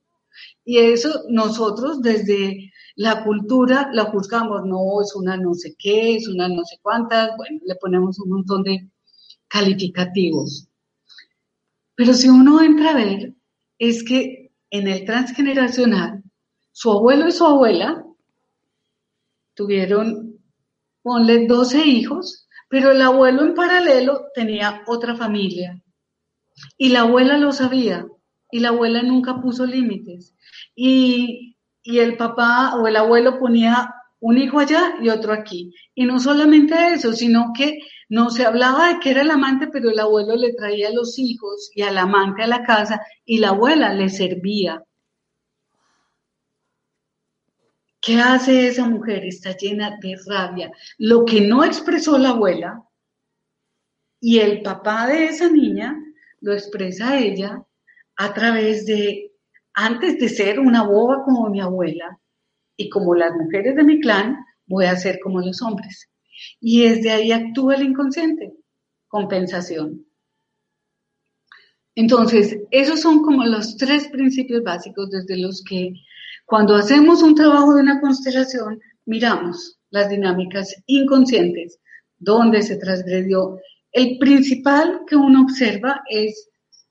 Y eso nosotros desde la cultura la juzgamos, no, es una no sé qué, es una no sé cuántas, bueno, le ponemos un montón de calificativos. Pero si uno entra a ver, es que en el transgeneracional, su abuelo y su abuela tuvieron, ponle 12 hijos, pero el abuelo en paralelo tenía otra familia. Y la abuela lo sabía, y la abuela nunca puso límites. Y, y el papá o el abuelo ponía un hijo allá y otro aquí. Y no solamente eso, sino que no se hablaba de que era el amante, pero el abuelo le traía a los hijos y al amante a la casa y la abuela le servía. ¿Qué hace esa mujer? Está llena de rabia. Lo que no expresó la abuela y el papá de esa niña lo expresa ella a través de, antes de ser una boba como mi abuela y como las mujeres de mi clan, voy a ser como los hombres. Y desde ahí actúa el inconsciente, compensación. Entonces, esos son como los tres principios básicos desde los que cuando hacemos un trabajo de una constelación, miramos las dinámicas inconscientes, donde se transgredió. El principal que uno observa es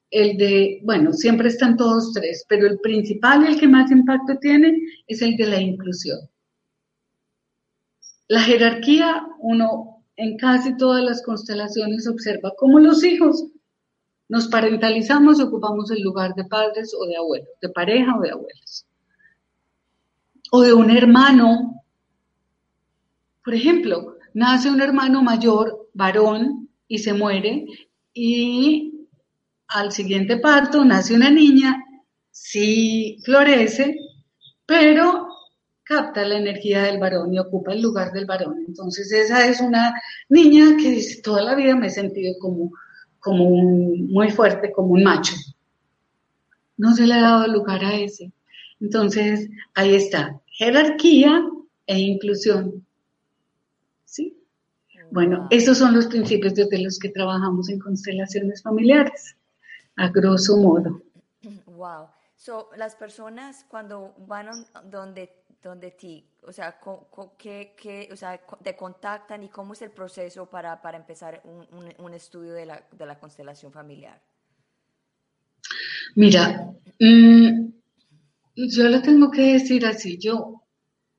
el de, bueno, siempre están todos tres, pero el principal y el que más impacto tiene es el de la inclusión. La jerarquía, uno en casi todas las constelaciones observa cómo los hijos nos parentalizamos y ocupamos el lugar de padres o de abuelos, de pareja o de abuelos o de un hermano. Por ejemplo, nace un hermano mayor, varón, y se muere, y al siguiente parto nace una niña, sí florece, pero capta la energía del varón y ocupa el lugar del varón. Entonces esa es una niña que dice, toda la vida me he sentido como, como un, muy fuerte, como un macho. No se le ha dado lugar a ese. Entonces, ahí está jerarquía e inclusión. ¿Sí? Bueno, esos son los principios desde los que trabajamos en constelaciones familiares, a grosso modo. Wow. So, las personas cuando van donde, donde ti, o sea, ¿qué, o sea, te contactan y cómo es el proceso para, para empezar un, un, estudio de la, de la, constelación familiar? Mira, mmm, yo lo tengo que decir así, yo,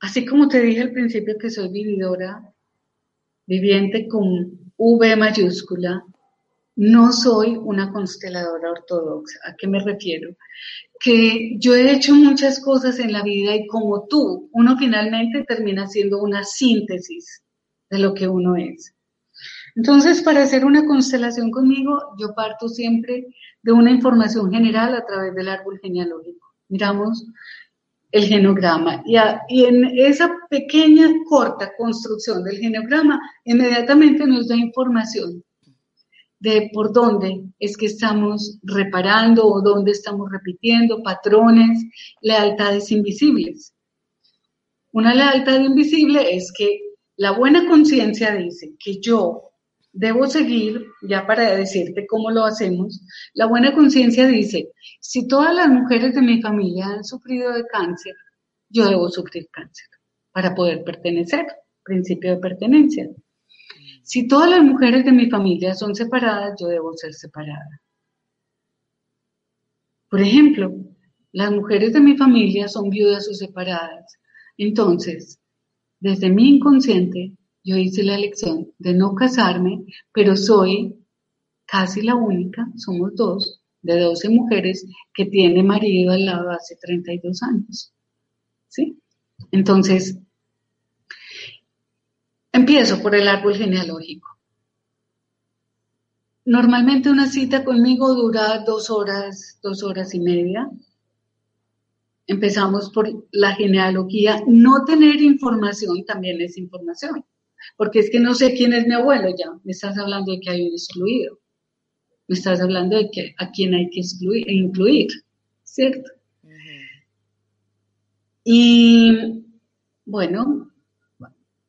así como te dije al principio que soy vividora, viviente con V mayúscula, no soy una consteladora ortodoxa. ¿A qué me refiero? Que yo he hecho muchas cosas en la vida y como tú, uno finalmente termina siendo una síntesis de lo que uno es. Entonces, para hacer una constelación conmigo, yo parto siempre de una información general a través del árbol genealógico miramos el genograma y, y, en esa pequeña, corta construcción del genograma, inmediatamente nos da información de por dónde es que estamos reparando o dónde estamos repitiendo patrones, lealtades invisibles. Una lealtad invisible es que la buena conciencia dice que yo debo seguir, ya para decirte cómo lo hacemos, la buena conciencia dice, si todas las mujeres de mi familia han sufrido de cáncer, yo debo sufrir cáncer para poder pertenecer, principio de pertenencia. Si todas las mujeres de mi familia son separadas, yo debo ser separada. Por ejemplo, las mujeres de mi familia son viudas o separadas. Entonces, desde mi inconsciente, yo hice la elección de no casarme, pero soy casi la única, somos dos, de 12 mujeres que tiene marido al lado hace 32 años. ¿Sí? Entonces, empiezo por el árbol genealógico. Normalmente una cita conmigo dura dos horas, dos horas y media. Empezamos por la genealogía. No tener información también es información porque es que no sé quién es mi abuelo ya, me estás hablando de que hay un excluido, me estás hablando de que a quién hay que excluir, e incluir, ¿cierto? Y bueno,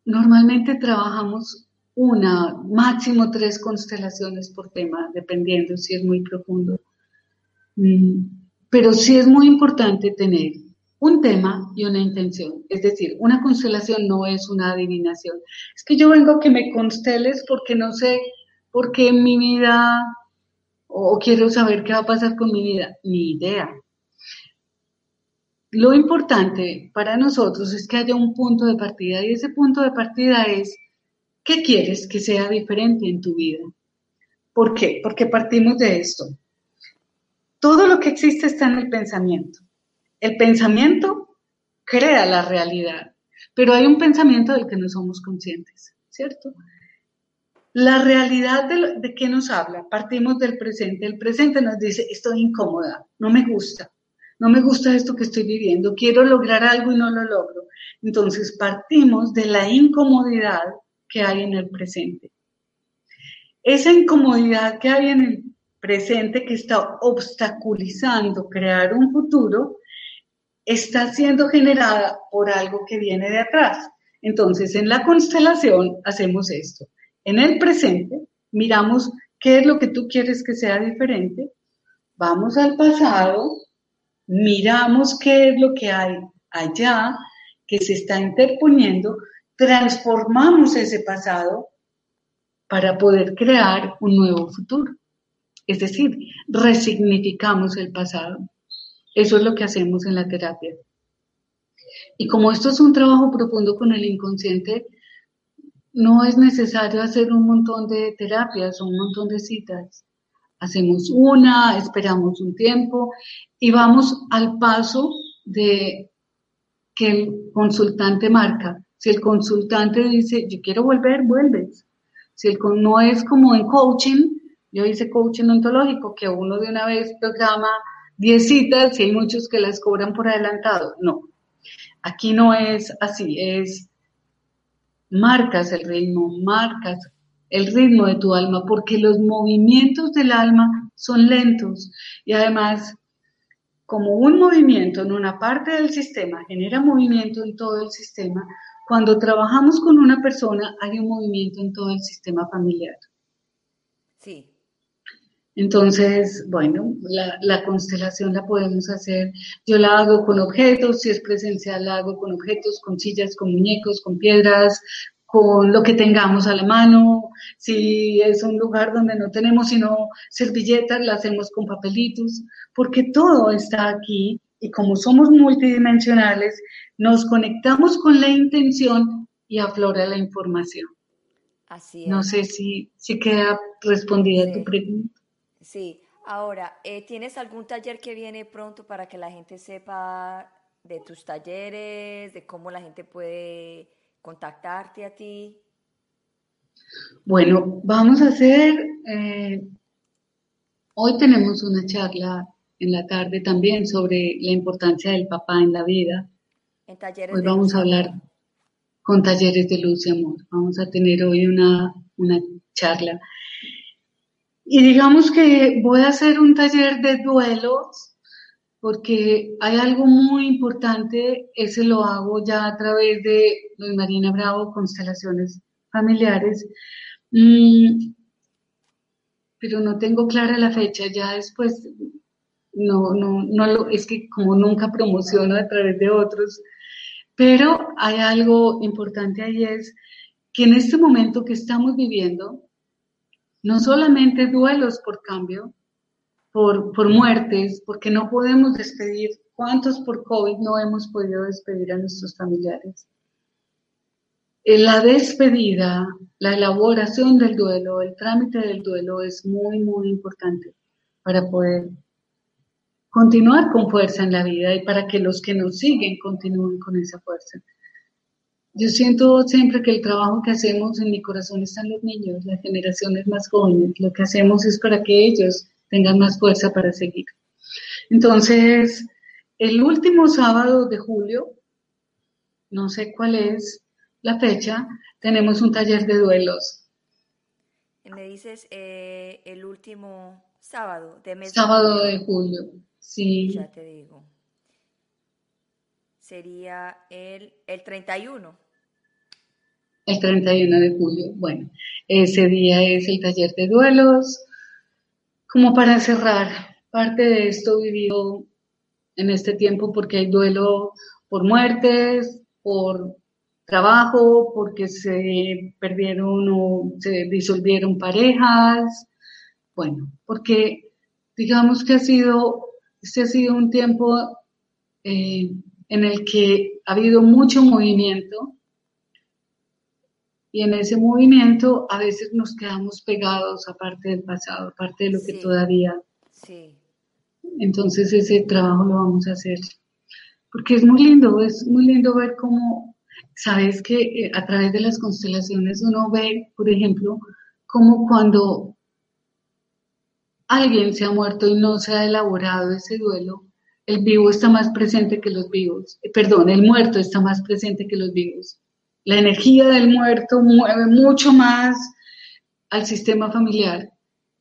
normalmente trabajamos una, máximo tres constelaciones por tema, dependiendo si es muy profundo. Mm, pero sí es muy importante tener un tema y una intención. Es decir, una constelación no es una adivinación. Es que yo vengo que me consteles porque no sé por qué en mi vida o quiero saber qué va a pasar con mi vida. Ni idea. Lo importante para nosotros es que haya un punto de partida y ese punto de partida es ¿qué quieres que sea diferente en tu vida? ¿Por qué? Porque partimos de esto. Todo lo que existe está en el pensamiento. El pensamiento crea la realidad, pero hay un pensamiento del que no somos conscientes, ¿cierto? La realidad de, de qué nos habla, partimos del presente. El presente nos dice, estoy incómoda, no me gusta, no me gusta esto que estoy viviendo, quiero lograr algo y no lo logro. Entonces partimos de la incomodidad que hay en el presente. Esa incomodidad que hay en el presente que está obstaculizando crear un futuro está siendo generada por algo que viene de atrás. Entonces, en la constelación hacemos esto. En el presente, miramos qué es lo que tú quieres que sea diferente, vamos al pasado, miramos qué es lo que hay allá que se está interponiendo, transformamos ese pasado para poder crear un nuevo futuro. Es decir, resignificamos el pasado. Eso es lo que hacemos en la terapia. Y como esto es un trabajo profundo con el inconsciente, no es necesario hacer un montón de terapias o un montón de citas. Hacemos una, esperamos un tiempo y vamos al paso de que el consultante marca. Si el consultante dice, yo quiero volver, vuelves. Si el, no es como en coaching, yo hice coaching ontológico, que uno de una vez programa 10 citas y hay muchos que las cobran por adelantado. No, aquí no es así, es marcas el ritmo, marcas el ritmo de tu alma, porque los movimientos del alma son lentos y además, como un movimiento en una parte del sistema genera movimiento en todo el sistema, cuando trabajamos con una persona hay un movimiento en todo el sistema familiar. Sí, entonces, bueno, la, constelación la podemos hacer. Yo la hago con objetos, si es presencial la hago con objetos, con sillas, con muñecos, con piedras, con lo que tengamos a la mano. Si es un lugar donde no tenemos sino servilletas, la hacemos con papelitos, porque todo está aquí y como somos multidimensionales, nos conectamos con la intención y aflora la información. Así es. No sé si, si queda respondida tu pregunta. Sí, ahora, eh, ¿tienes algún taller que viene pronto para que la gente sepa de tus talleres, de cómo la gente puede contactarte a ti? Bueno, vamos a hacer, eh, hoy tenemos una charla en la tarde también sobre la importancia del papá en la vida. En hoy vamos a hablar con talleres de luz y amor. Vamos a tener hoy una, una charla y digamos que voy a hacer un taller de duelos porque hay algo muy importante, ese lo hago ya a través de Marina Bravo, Constelaciones Familiares, mm, pero no tengo clara la fecha, ya después, no, no, no lo, es que como nunca promociono a través de otros, pero hay algo importante ahí es que en este momento que estamos viviendo, no solamente duelos por cambio, por, por muertes, porque no podemos despedir. ¿Cuántos por COVID no hemos podido despedir a nuestros familiares? Eh, la despedida, la elaboración del duelo, el trámite del duelo es muy, muy importante para poder continuar con fuerza en la vida y para que los que nos siguen continúen con esa fuerza. Yo siento siempre que el trabajo que hacemos en mi corazón están los niños, las generaciones más jóvenes. Lo que hacemos es para que ellos tengan más fuerza para seguir. Entonces, el último sábado de julio, no sé cuál es la fecha, tenemos un taller de duelos. Me dices eh, el último sábado de mes. Sábado de julio, sí. Ya te digo. Sería el, el 31. El 31 de julio. Bueno, ese día es el taller de duelos. Como para cerrar, parte de esto vivido en este tiempo porque hay duelo por muertes, por trabajo, porque se perdieron o se disolvieron parejas. Bueno, porque digamos que ha sido, este ha sido un tiempo eh, en el que ha habido mucho movimiento y en ese movimiento a veces nos quedamos pegados a parte del pasado, a parte de lo que todavía. Sí. Entonces ese trabajo lo vamos a hacer. Porque es muy lindo, es muy lindo ver cómo, sabes que eh, a través de las constelaciones uno ve, por ejemplo, cómo cuando alguien se ha muerto y no se ha elaborado ese duelo, el vivo está más presente que los vivos. Eh, perdón, el muerto está más presente que los vivos. La energía del muerto mueve mucho más al sistema familiar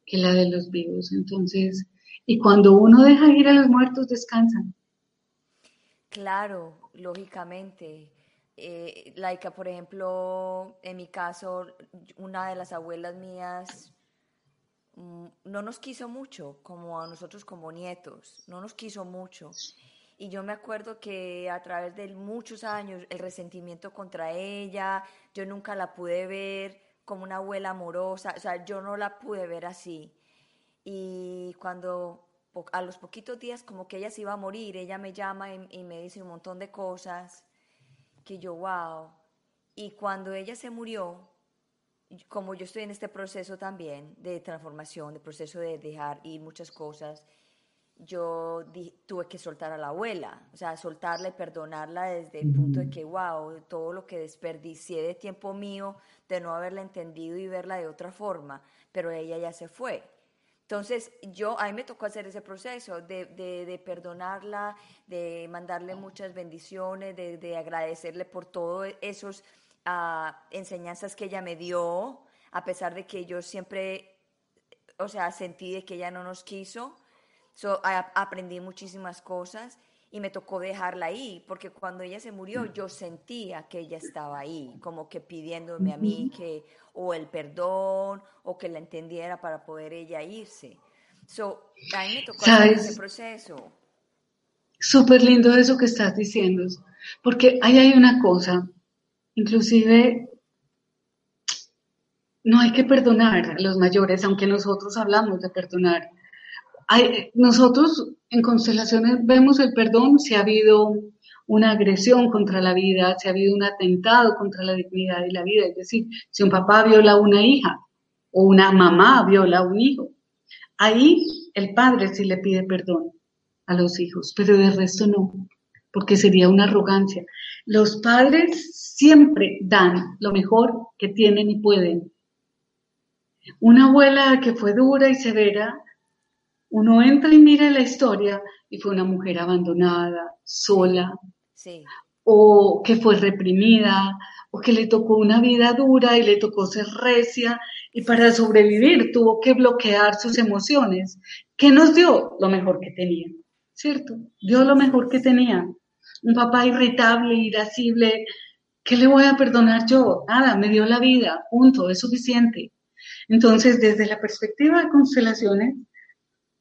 que la de los vivos. Entonces, y cuando uno deja ir a los muertos, descansan. Claro, lógicamente. Eh, por ejemplo, en mi caso, una de las abuelas mías mm, no nos quiso mucho, como a nosotros como nietos, no nos quiso mucho. Y yo me acuerdo que a través de muchos años el resentimiento contra ella, yo nunca la pude ver como una abuela amorosa, o sea, yo no la pude ver así. Y cuando a los poquitos días como que ella se iba a morir, ella me llama y, me dice un montón de cosas que yo, wow. Y cuando ella se murió, como yo estoy en este proceso también de transformación, de proceso de dejar ir muchas cosas, yo tuve que soltar a la abuela, o sea, soltarla y perdonarla desde el punto de que, wow, todo lo que desperdicié de tiempo mío de no haberla entendido y verla de otra forma, pero ella ya se fue. Entonces, yo, a mí me tocó hacer ese proceso de, de, perdonarla, de mandarle muchas bendiciones, de, de agradecerle por todas esas uh, ah, enseñanzas que ella me dio, a pesar de que yo siempre, o sea, sentí de que ella no nos quiso So, aprendí muchísimas cosas y me tocó dejarla ahí, porque cuando ella se murió yo sentía que ella estaba ahí, como que pidiéndome a mí que o el perdón o que la entendiera para poder ella irse. So, a mí me tocó ese proceso. Súper lindo eso que estás diciendo, porque ahí hay una cosa, inclusive no hay que perdonar a los mayores, aunque nosotros hablamos de perdonar nosotros en constelaciones vemos el perdón si ha habido una agresión contra la vida, si ha habido un atentado contra la dignidad de la vida, es decir, si un papá viola a una hija o una mamá viola a un hijo. Ahí el padre sí le pide perdón a los hijos, pero de resto no, porque sería una arrogancia. Los padres siempre dan lo mejor que tienen y pueden. Una abuela que fue dura y severa uno entra y mira la historia y fue una mujer abandonada, sola, o que fue reprimida, o que le tocó una vida dura y le tocó ser recia y para sobrevivir tuvo que bloquear sus emociones. ¿Qué nos dio? Lo mejor que tenía, ¿cierto? Dio lo mejor que tenía. Un papá irritable, irascible, ¿qué le voy a perdonar yo? Nada, me dio la vida, punto, es suficiente. Entonces, desde la perspectiva de constelaciones,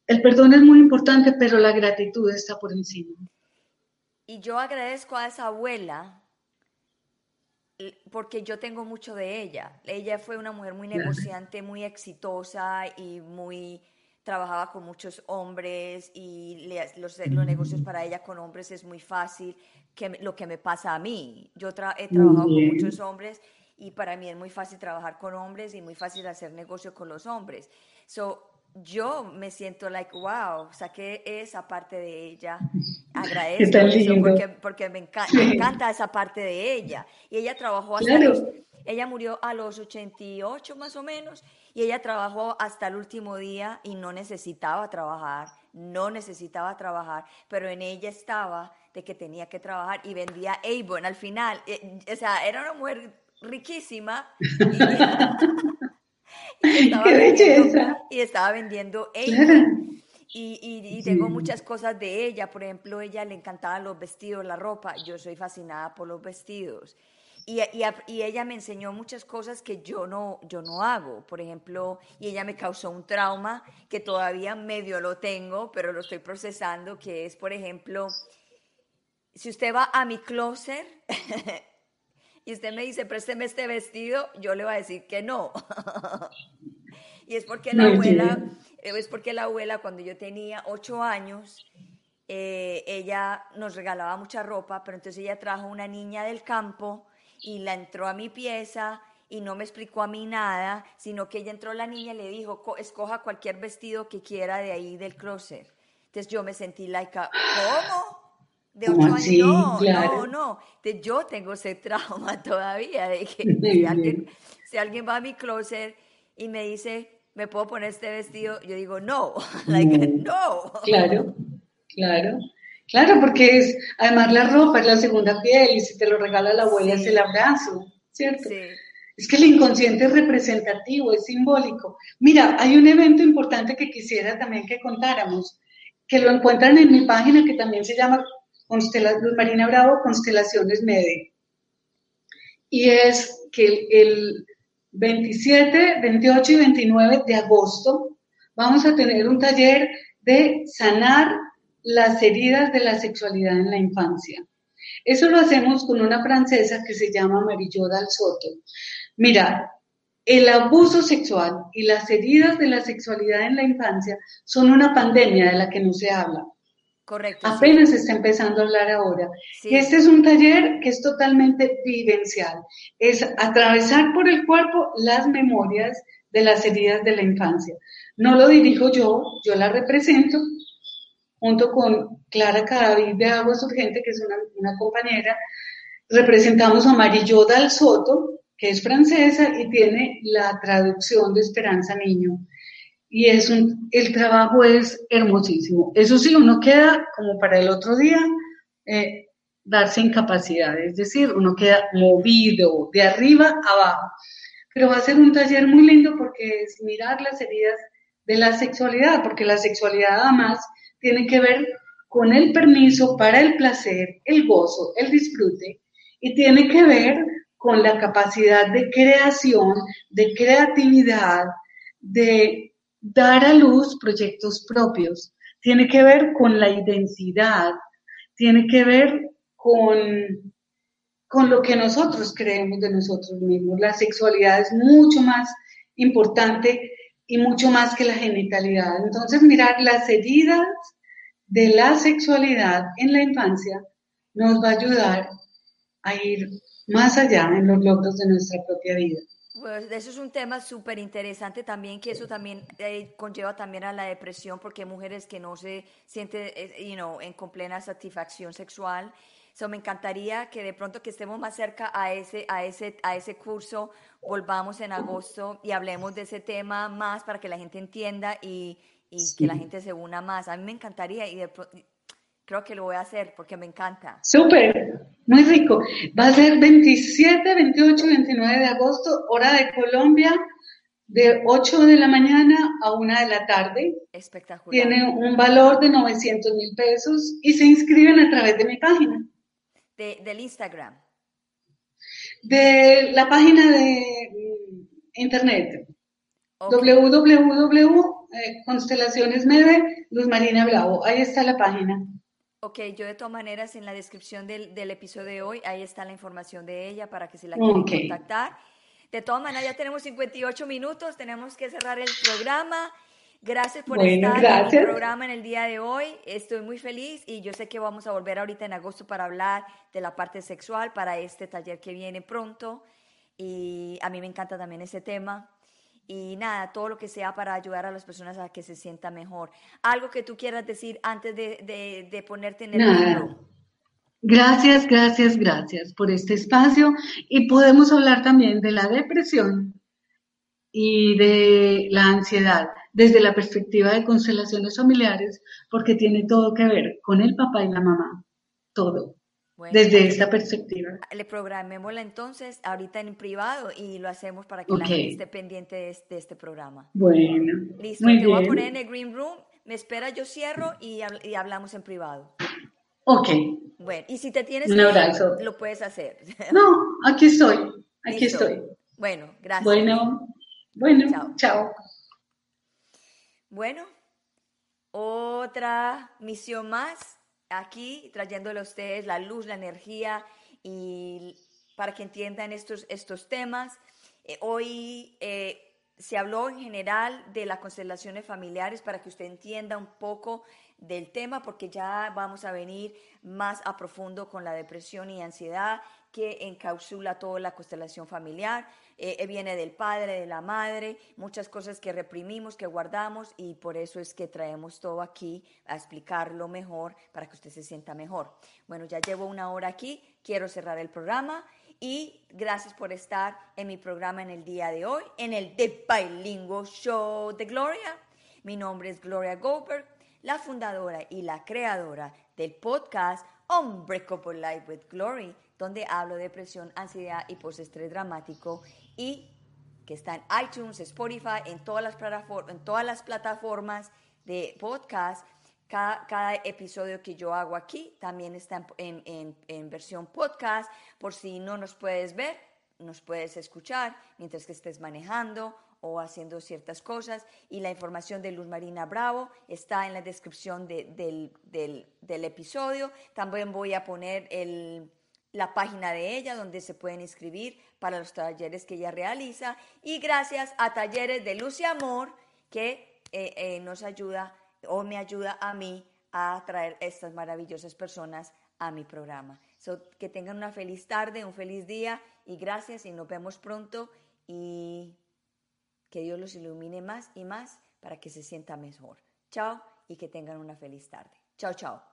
el perdón es muy importante, pero la gratitud está por encima. Y yo agradezco a esa abuela porque yo tengo mucho de ella. Ella fue una mujer muy negociante, muy exitosa y muy trabajaba con muchos hombres y los, negocios para ella con hombres es muy fácil, que lo que me pasa a mí. Yo he trabajado con muchos hombres y para mí es muy fácil trabajar con hombres y muy fácil hacer negocio con los hombres. So, yo me siento like, wow, saqué esa parte de ella, agradezco eso porque, porque me, encanta, esa parte de ella. Y ella trabajó hasta los, ella murió a los 88 más o menos, y ella trabajó hasta el último día y no necesitaba trabajar, no necesitaba trabajar, pero en ella estaba de que tenía que trabajar y vendía Avon al final. Eh, o sea, era una mujer riquísima. Y <laughs> <laughs> <laughs> estaba vendiendo, y estaba vendiendo ella. <laughs> Y, tengo muchas cosas de ella. Por ejemplo, ella le encantaban los vestidos, la ropa. Yo soy fascinada por los vestidos. Y, y, y, ella me enseñó muchas cosas que yo no, yo no hago. Por ejemplo, y ella me causó un trauma que todavía medio lo tengo, pero lo estoy procesando, que es, por ejemplo, si usted va a mi closet <laughs> y usted me dice, présteme este vestido, yo le voy a decir que no. <laughs> y es porque la abuela, es porque la abuela cuando yo tenía ocho años, eh, ella nos regalaba mucha ropa, pero entonces ella trajo una niña del campo y la entró a mi pieza y no me explicó a mí nada, sino que ella entró la niña y le dijo, escoja cualquier vestido que quiera de ahí del closet. Entonces yo me sentí like, ¿cómo? De ocho años, no, no, no. Entonces yo tengo ese <laughs> trauma todavía de que <laughs> si alguien, si alguien va a mi closet y me dice, ¿me puedo poner este vestido? Yo digo, <laughs> no, like, no. Claro, claro. Claro, porque es, además la ropa es la segunda piel y si te lo regala la abuela es el abrazo, ¿cierto? Es que el inconsciente es representativo, es simbólico. Mira, hay un evento importante que quisiera también que contáramos, que lo encuentran en mi página que también se llama Constela, Marina Bravo, Constelaciones Mede. Y es que el 27, 28 y 29 de agosto vamos a tener un taller de sanar las heridas de la sexualidad en la infancia. Eso lo hacemos con una francesa que se llama Marillo Dal Soto. Mira, el abuso sexual y las heridas de la sexualidad en la infancia son una pandemia de la que no se habla. Correcto. Apenas se está empezando a hablar ahora. Este es un taller que es totalmente vivencial. Es atravesar por el cuerpo las memorias de las heridas de la infancia. No lo dirijo yo, yo la represento, junto con Clara Cadavid de Aguas Urgente, que es una, compañera, representamos a Marillo Dal Soto, que es francesa y tiene la traducción de Esperanza Niño. Y es un, el trabajo es hermosísimo. Eso sí, uno queda como para el otro día eh, darse incapacidad, es decir, uno queda movido de arriba abajo. Pero va a ser un taller muy lindo porque es mirar las heridas de la sexualidad, porque la sexualidad además tiene que ver con el permiso para el placer, el gozo, el disfrute y tiene que ver con la capacidad de creación, de creatividad, de dar a luz proyectos propios. Tiene que ver con la identidad, tiene que ver con, con lo que nosotros creemos de nosotros mismos. La sexualidad es mucho más importante y mucho más que la genitalidad. Entonces, mirar las heridas de la sexualidad en la infancia nos va a ayudar a ir más allá en los logros de nuestra propia vida. Pues eso es un tema súper interesante también, que eso también eh, conlleva también a la depresión, porque hay mujeres que no se sienten eh, you know, en plena satisfacción sexual. So, me encantaría que de pronto que estemos más cerca a ese, a, ese, a ese curso, volvamos en agosto y hablemos de ese tema más para que la gente entienda y, y que la gente se una más. A mí me encantaría y creo que lo voy a hacer porque me encanta. Súper, muy rico. Va a ser 27, 28 29 de agosto, hora de Colombia, de 8 de la mañana a 1 de la tarde. Espectacular. Tiene un valor de 900 mil pesos y se inscriben a través de mi página. De, del Instagram. De la página de mm, internet. www eh, Constelaciones Mede, Luz Marina Bravo. Ahí está la página. Ok, yo de todas maneras en la descripción del, del episodio de hoy, ahí está la información de ella para que si la quieren contactar. De todas maneras, ya tenemos 58 minutos, tenemos que cerrar el programa. Gracias por estar en el programa en el día de hoy. Estoy muy feliz y yo sé que vamos a volver ahorita en agosto para hablar de la parte sexual para este taller que viene pronto. Y a mí me encanta también ese tema y nada, todo lo que sea para ayudar a las personas a que se sientan mejor. Algo que tú quieras decir antes de, de, ponerte en el nada. Gracias, gracias, gracias por este espacio y podemos hablar también de la depresión y de la ansiedad desde la perspectiva de constelaciones familiares porque tiene todo que ver con el papá y la mamá, todo desde esta perspectiva. Le programémosla entonces ahorita en privado y lo hacemos para que la gente esté pendiente de este, programa. Bueno. Listo, te voy a poner en el green room, me espera, yo cierro y, hablamos en privado. Ok. Bueno, y si te tienes Un abrazo. lo puedes hacer. No, aquí estoy, aquí estoy. Bueno, gracias. Bueno, bueno, chao. Bueno, otra misión más aquí, trayéndole a ustedes la luz, la energía y para que entiendan estos, estos temas. Eh, hoy eh, se habló en general de las constelaciones familiares para que usted entienda un poco del tema, porque ya vamos a venir más a profundo con la depresión y ansiedad que encapsula toda la constelación familiar. Eh, eh, viene del padre, de la madre, muchas cosas que reprimimos, que guardamos y por eso es que traemos todo aquí a explicarlo mejor para que usted se sienta mejor. Bueno, ya llevo una hora aquí, quiero cerrar el programa y gracias por estar en mi programa en el día de hoy, en el The Bilingual Show de Gloria. Mi nombre es Gloria Goldberg, la fundadora y la creadora del podcast Unbreakable Life with Glory, donde hablo de depresión, ansiedad y postestrés dramático y que está en iTunes, Spotify, en todas las, plataformas de podcast cada, episodio que yo hago aquí también está en, versión podcast. Por si no nos puedes ver, nos puedes escuchar mientras que estés manejando o haciendo ciertas cosas. Y la información de Luz Marina Bravo está en la descripción del, episodio. También voy a poner la página de ella donde se pueden inscribir para los talleres que ella realiza. Y gracias a Talleres de Luz y Amor que eh, eh, nos ayuda o me ayuda a mí a traer estas maravillosas personas a mi programa. que tengan una feliz tarde, un feliz día y gracias y nos vemos pronto y que Dios los ilumine más y más para que se sienta mejor. Chao y que tengan una feliz tarde. Chao, chao.